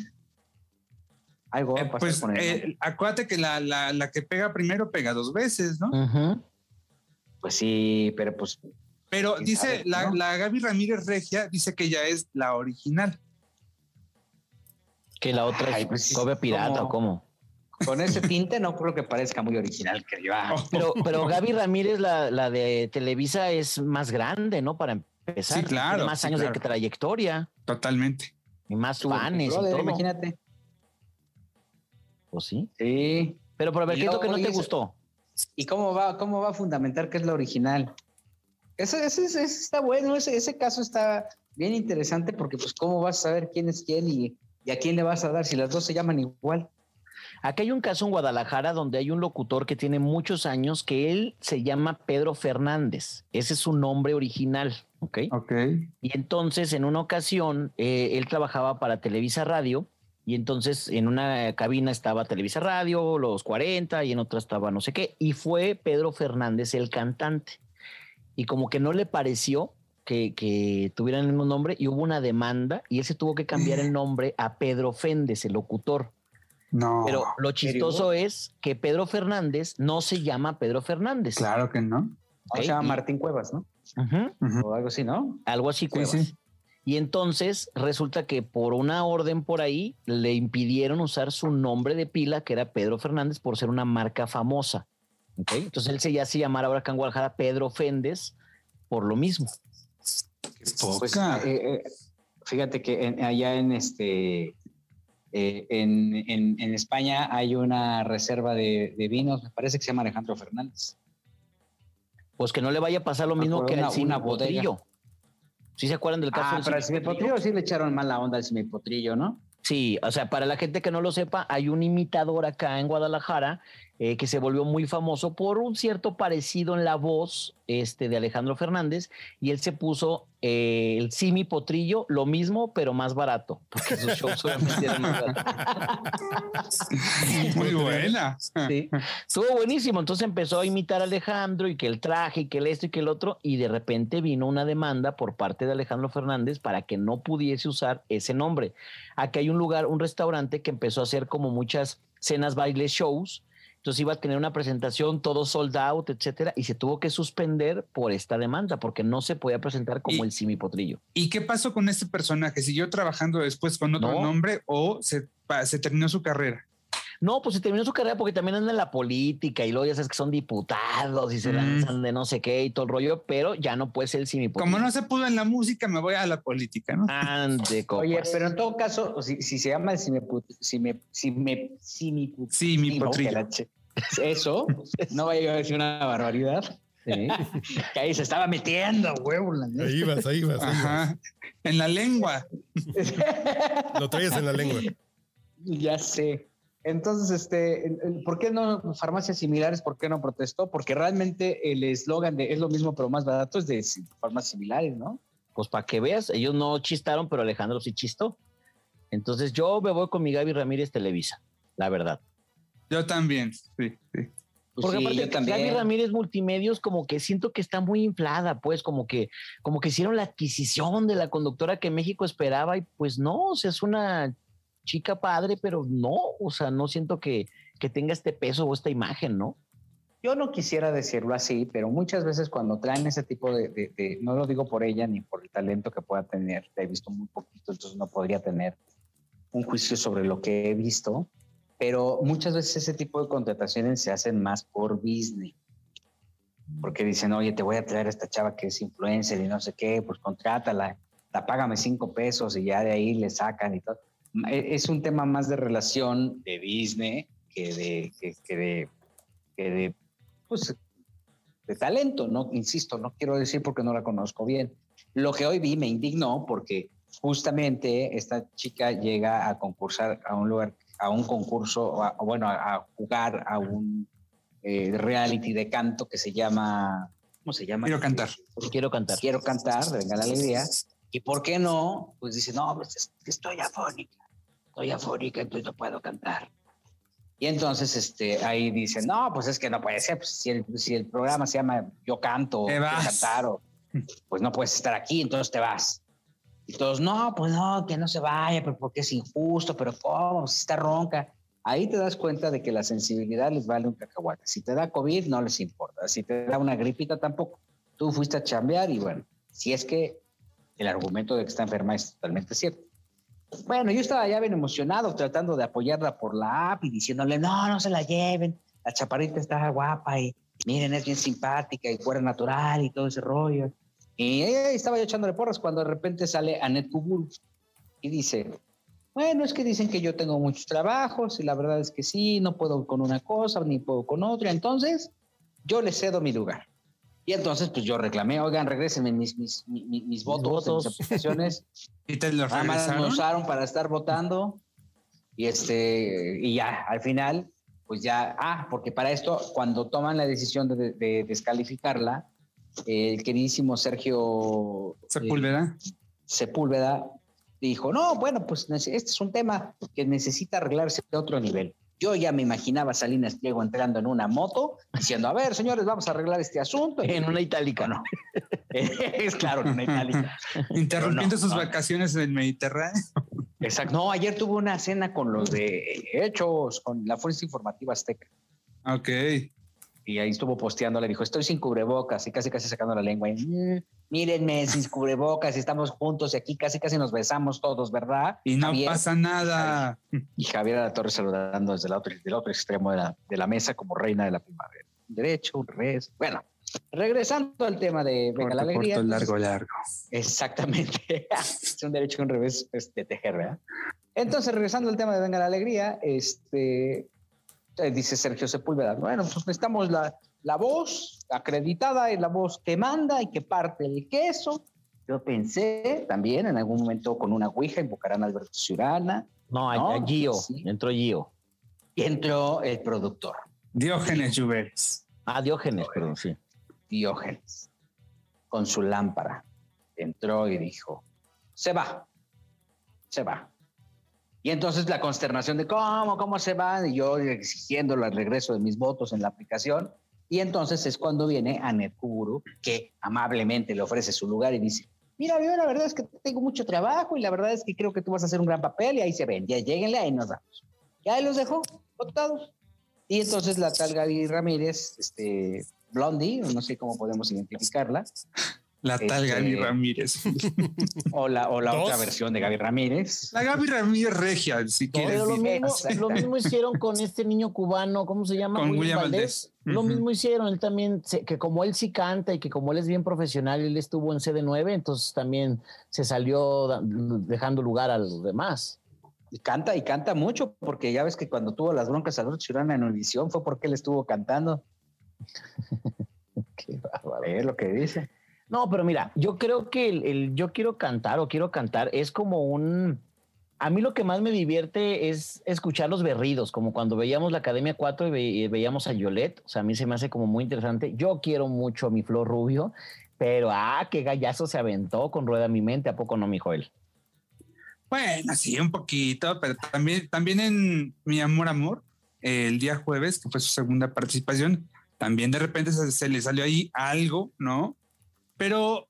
Algo va a Eh, pasar pues con el eh, nombre. acuérdate que la, la, la que pega primero pega dos veces, ¿no? Pues sí, pero pues Pero dice sabe, la, ¿no? la Gaby Ramírez Regia, dice que ella es la original. Que la otra Ay, es pues pirata ¿cómo? o cómo. con ese tinte no creo que parezca muy original que yo. ah, Pero, pero Gaby Ramírez, la, la de Televisa, es más grande, ¿no? Para empezar. Sí, claro, Tiene más sí, años claro. de trayectoria Totalmente. y más su fans y brother, todo. Imagínate. Pues sí. Sí. Pero, a ver, ¿qué es lo que no te gustó? ¿Y cómo va, cómo va a fundamentar que es la original? Ese, ese- ese está bueno, ese, ese caso está bien interesante porque pues cómo vas a saber quién es quién y, y a quién le vas a dar si las dos se llaman igual. Aquí hay un caso en Guadalajara donde hay un locutor que tiene muchos años que él se llama Pedro Fernández. Ese es su nombre original, ¿ok? Ok. Y entonces, en una ocasión, eh, él trabajaba para Televisa Radio y entonces en una cabina estaba Televisa Radio, los 40 y en otra estaba no sé qué. Y fue Pedro Fernández el cantante. Y como que no le pareció que, que tuvieran el mismo nombre y hubo una demanda y él se tuvo que cambiar el nombre a Pedro Féndez, el locutor. No. Pero lo chistoso es que Pedro Fernández no se llama Pedro Fernández. Claro que no. O Ok, se llama y- Martín Cuevas, ¿no? O algo así, ¿no? algo así. Cuevas. sí. Y entonces resulta que por una orden por ahí le impidieron usar su nombre de pila, que era Pedro Fernández, por ser una marca famosa. Entonces él se ya se llamara ahora acá en Guadalajara Pedro Féndez por lo mismo. Pues, Poca. eh, eh, fíjate que en- allá en este eh, en, en- en España hay una reserva de, de vinos, me parece que se llama Alejandro Fernández. Pues que no le vaya a pasar lo mismo que una- al una bodega. Simipotrillo. ¿Sí se acuerdan del caso Ah, del pero? Simipotrillo sí le echaron mala onda al Simipotrillo, ¿no? Sí, o sea, para la gente que no lo sepa, hay un imitador acá en Guadalajara eh, que se volvió muy famoso por un cierto parecido en la voz este, de Alejandro Fernández y él se puso eh, el Simi Potrillo, lo mismo, pero más barato, porque sus shows obviamente eran más baratos. Muy buena. Sí. Estuvo buenísimo. Entonces empezó a imitar a Alejandro y que el traje y que el esto y que el otro. Y de repente vino una demanda por parte de Alejandro Fernández para que no pudiese usar ese nombre. Aquí hay un lugar, un restaurante que empezó a hacer como muchas cenas, bailes, shows. Entonces iba a tener una presentación todo sold out, etcétera, y se tuvo que suspender por esta demanda porque no se podía presentar como el Simi Potrillo. ¿Y qué pasó con este personaje? ¿Siguió trabajando después con otro No. nombre o se, terminó su carrera? No, pues se terminó su carrera porque también anda en la política y luego ya sabes que son diputados y se Mm. lanzan de no sé qué y todo el rollo, pero ya no puede ser el Simi Potrillo. Como no se pudo en la música, me voy a la política, ¿no? Ande, copas. Oye, pero en todo caso, si, si se llama el Sí, mi Sí, ¿no? potrillo. Que la che- Eso, no vaya a decir una barbaridad. Sí. Que ahí se estaba metiendo, huevo. Ahí vas, ahí vas. ahí vas. Ajá. En la lengua. Lo traes en la lengua. Ya sé. Entonces, este, ¿por qué no farmacias similares? ¿Por qué no protestó? Porque realmente el eslogan de es lo mismo pero más barato es de farmacias similares, ¿no? Pues para que veas, ellos no chistaron, pero Alejandro sí chistó. Entonces yo me voy con mi Gaby Ramírez Televisa, la verdad. Yo también. Sí, sí. Pues Porque sí, aparte. Gaby Ramírez Multimedios como que siento que está muy inflada, pues como que como que hicieron la adquisición de la conductora que México esperaba y pues no, o sea, es una chica padre, pero no, o sea, no siento que, que tenga este peso o esta imagen, ¿no? Yo no quisiera decirlo así, pero muchas veces cuando traen ese tipo de, de- de- no lo digo por ella ni por el talento que pueda tener, la he visto muy poquito, entonces no podría tener un juicio sobre lo que he visto, pero muchas veces ese tipo de contrataciones se hacen más por business. Porque dicen, oye, te voy a traer a esta chava que es influencer y no sé qué, pues contrátala, la págame cinco pesos y ya de ahí le sacan y todo. E- Es un tema más de relación de Disney que de, que, que de, que de, pues, de talento, ¿no? Insisto, no quiero decir porque no la conozco bien. Lo que hoy vi me indignó porque justamente esta chica llega a concursar a un lugar, a un concurso, a- bueno, a, a jugar a un eh, reality de canto que se llama, ¿cómo se llama? Quiero cantar. Quiero cantar. Quiero cantar, Venga la Alegría. ¿Y por qué no? Pues dice, no, pues es que estoy afónica. Estoy afónica, entonces no puedo cantar. Y entonces este, ahí dicen, no, pues es que no puede ser. Pues si, el, si el programa se llama Yo canto, o Te Quiero vas. cantar, o, pues no puedes estar aquí, entonces te vas. Y todos, no, pues no, que no se vaya, pero porque es injusto, pero ¿cómo? Si está ronca. ahí te das cuenta de que la sensibilidad les vale un cacahuate. Si te da COVID, no les importa. Si te da una gripita, tampoco. Tú fuiste a chambear y bueno, si es que el argumento de que está enferma es totalmente cierto. Bueno, yo estaba ya bien emocionado tratando de apoyarla por la app y diciéndole, no, no se la lleven. La chaparrita está guapa y miren, es bien simpática y fuera natural y todo ese rollo. Y estaba yo echándole porras cuando de repente sale Anet Kubul y dice, bueno, es que dicen que yo tengo muchos trabajos y la verdad es que sí, no puedo con una cosa ni puedo con otra. Entonces, yo le cedo mi lugar. Y entonces, pues yo reclamé, oigan, regrésenme mis, mis, mis, mis votos, votos. mis aplicaciones. ¿Y te los más me regresaron? usaron para estar votando. Y este, y ya, al final, pues ya, ah, porque para esto, cuando toman la decisión de, de descalificarla, el queridísimo Sergio eh, Sepúlveda. Sepúlveda dijo, no, bueno, pues este es un tema que necesita arreglarse a otro nivel. Yo ya me imaginaba a Salinas Pliego entrando en una moto diciendo, a ver, señores, vamos a arreglar este asunto. En una itálica. no. es claro, en una itálica. Interrumpiendo no, sus no. vacaciones en el Mediterráneo. Exacto. No, ayer tuve una cena con los de Hechos, con la Fuerza Informativa Azteca. Ok. Y ahí estuvo posteando, le dijo, estoy sin cubrebocas y casi casi sacando la lengua. Y, "Mm, mírenme, sin cubrebocas, y estamos juntos y aquí casi casi nos besamos todos, ¿verdad? Y no Javier? pasa nada. Y Javier La Torre saludando desde el otro, del otro extremo de la, de la mesa como reina de la primavera. Un derecho, un revés. Bueno, regresando al tema de Venga la Corto, Alegría. corto, largo, largo. Exactamente. es un derecho y un revés de tejer, ¿verdad? Entonces, regresando al tema de Venga la Alegría, este, eh, dice Sergio Sepúlveda, bueno, pues necesitamos la, la voz acreditada y la voz que manda y que parte el queso. Yo pensé también en algún momento con una ouija invocarán a Alberto Ciurana No, a, No, a Gio. sí. Entró Gio. y entró el productor, Diógenes Lluveres. Ah, Diógenes, perdón, sí. Diógenes, con su lámpara. Entró y dijo, se va, se va. Y entonces la consternación de cómo, cómo se va, y yo exigiéndole el regreso de mis votos en la aplicación. Y entonces es cuando viene Anet Kuburu, que amablemente le ofrece su lugar y dice, mira, yo la verdad es que tengo mucho trabajo y la verdad es que creo que tú vas a hacer un gran papel y ahí se ven, ya lleguenle, ahí nos damos. Y ahí los dejó votados. Y entonces la tal Gaby Ramírez, este, Blondie, no sé cómo podemos identificarla, La tal Este- Gaby Ramírez. o la, o la Dos. otra versión de Gaby Ramírez. La Gaby Ramírez Regia, si quieres. Pero lo mismo, lo mismo hicieron con este niño cubano, ¿cómo se llama? Con William Valdés. Lo mismo hicieron, él también, que como él sí canta y que como él es bien profesional, él estuvo en CD9, entonces también se salió dejando lugar a los demás. Y canta y canta mucho, porque ya ves que cuando tuvo las broncas a Alberto Ciurana en Univisión fue porque él estuvo cantando. Qué bárbaro. Es lo que dice. No, pero mira, yo creo que el, yo quiero cantar o quiero cantar es como un... A mí lo que más me divierte es escuchar los berridos, como cuando veíamos la Academia 4 y, ve- y veíamos a Yolette. O sea, a mí se me hace como muy interesante. Yo quiero mucho a mi Flor Rubio, pero ah, qué gallazo se aventó con Rueda mi mente. ¿A poco no, mi Joel? Bueno, sí, un poquito, pero también, también en Mi Amor Amor, el día jueves, que fue su segunda participación, también de repente se, se le salió ahí algo, ¿no? Pero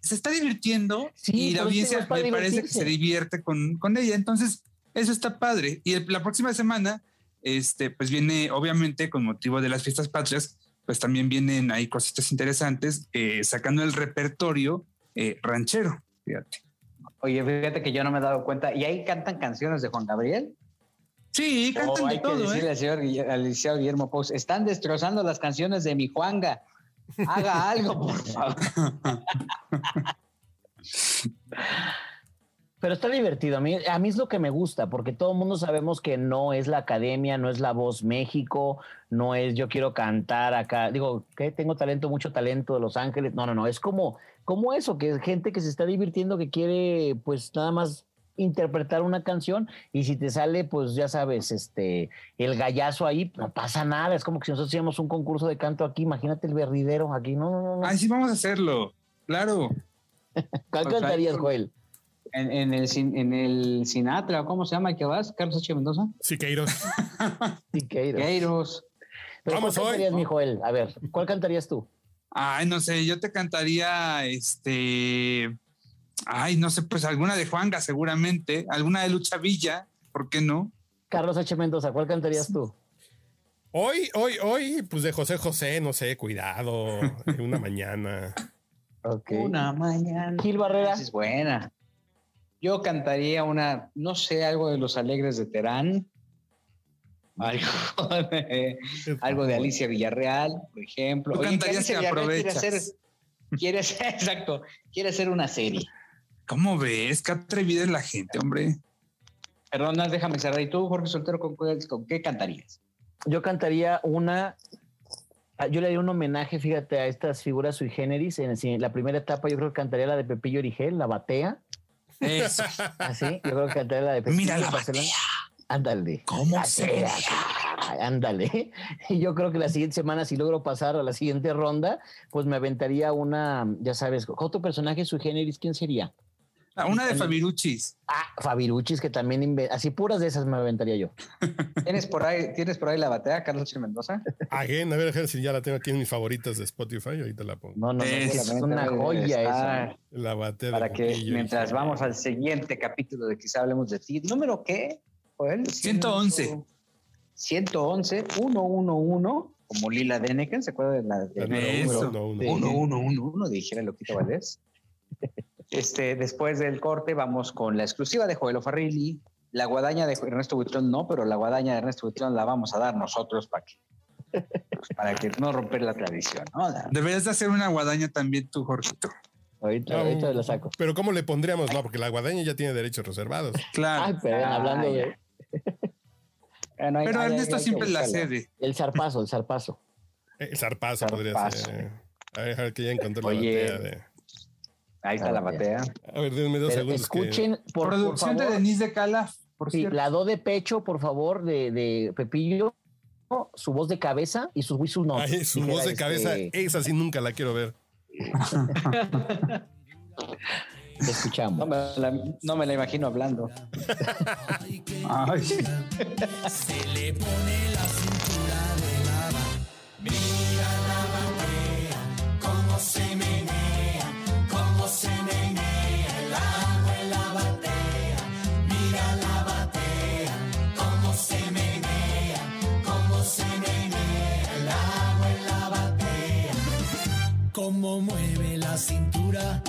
se está divirtiendo Sí, y la audiencia me parece que se divierte con, con ella. Entonces, eso está padre. Y el- la próxima semana, este, pues viene, obviamente, con motivo de las fiestas patrias, pues también vienen ahí cositas interesantes, eh, sacando el repertorio eh, ranchero, fíjate. Oye, fíjate que yo no me he dado cuenta. ¿Y ahí cantan canciones de Juan Gabriel? Sí, Oh, cantan hay de que todo, decirle ¿eh? al señor Guille- al licenciado Guillermo Pous, están destrozando las canciones de mi Juanga. Haga algo, por favor. Pero está divertido. A mí, a mí es lo que me gusta, porque todo el mundo sabemos que no es la academia, no es la voz México, no es yo quiero cantar acá. Digo, que tengo talento, mucho talento de Los Ángeles. No, no, no. Es como, como eso, que es gente que se está divirtiendo, que quiere, pues nada más interpretar una canción y si te sale, pues ya sabes, este, el gallazo ahí, no pasa nada. Es como que si nosotros hiciéramos un concurso de canto aquí, imagínate el berridero aquí. No, no, no. sí, vamos a hacerlo. Claro. ¿Cuál o sea, cantarías, Joel? En, en el, en el Sinatra, ¿cómo se llama? ¿Qué vas? Carlos H. Mendoza. Siqueiros. Siqueiros. Queiros. Pero Vamos ¿Cuál hoy. cantarías, mi Joel? A ver, ¿cuál cantarías tú? Ay, no sé, yo te cantaría este. Ay, no sé, pues alguna de Juanga, seguramente. Alguna de Lucha Villa, ¿por qué no? Carlos H. Mendoza, ¿cuál cantarías tú? Hoy, hoy, hoy, pues de José José, no sé, cuidado, una mañana. Ok. Una mañana. Gil Barrera. Es buena. Yo cantaría una, no sé, algo de los alegres de Terán. Algo de, algo de Alicia Villarreal, por ejemplo. Tú Oye, cantarías Alicia que Villarreal quiere aprovechas. hacer, quiere hacer, exacto, quiere hacer una serie. ¿Cómo ves? Qué atrevida es la gente, hombre. Perdona, déjame cerrar. ¿Y tú, Jorge Soltero, con, qué cantarías? Yo cantaría una. ah, Yo le haría un homenaje, fíjate, a estas figuras sui generis. En el- la primera etapa, yo creo que cantaría la de Pepillo Origel, la batea. Eso. Así, yo creo que cantaría la de Pepillo. Mira la Barcelona. Ándale. ¿Cómo se Batea, Ándale. Y yo creo que la siguiente semana, si logro pasar a la siguiente ronda, pues me aventaría una, ya sabes, otro personaje sui generis, ¿quién sería? Ah, Una de Fabiruchis. Ah, Fabiruchis, que también así puras de esas me aventaría yo. ¿Tienes por ahí, ¿tienes por ahí la batea, Carlos H. Mendoza? Again, a ver, a ver si ya la tengo aquí en mis favoritas de Spotify, ahorita la pongo. No, no, no, Es es una joya esa. La batea de Para que mientras dije. vamos al siguiente capítulo de Quizá hablemos de ti. ¿Número qué? Joel? 111. 111, 111, como Lila Deneken, ¿se acuerda de la de La número Eso. uno, uno, Sí. uno. 1111, dijera Loquito Valdés? Este, después del corte vamos con la exclusiva de Joel Farrilli. La guadaña de Ernesto Buitrón no, pero la guadaña de Ernesto Buitrón la vamos a dar nosotros para que, pues, para que no romper la tradición. ¿no? La- Deberías de hacer una guadaña también tú, Jorgito. Ahorita, Ah, ahorita la saco. Pero ¿cómo le pondríamos? No, porque la guadaña ya tiene derechos reservados. Claro. Ay, Ah, hablando ya. de Bueno, hay- Pero hay- Ernesto hay siempre la cede. el zarpazo, el zarpazo. El zarpazo, podría ser. A ver, a ver que ya encontré la Oye, batea de... Ahí está la batea. A ver, denme dos Pero segundos. que- escuchen, por, por Producción de favor, Denise de Calaf, por sí, cierto. la do de pecho, por favor, de, de Pepillo, su voz de cabeza y sus whistle notes. Ay, su voz de cabeza, este, esa sí nunca la quiero ver. te escuchamos. No me, la, no me la imagino hablando. Ay. Se le pone la cintura de lava. Mira Cómo mueve la cintura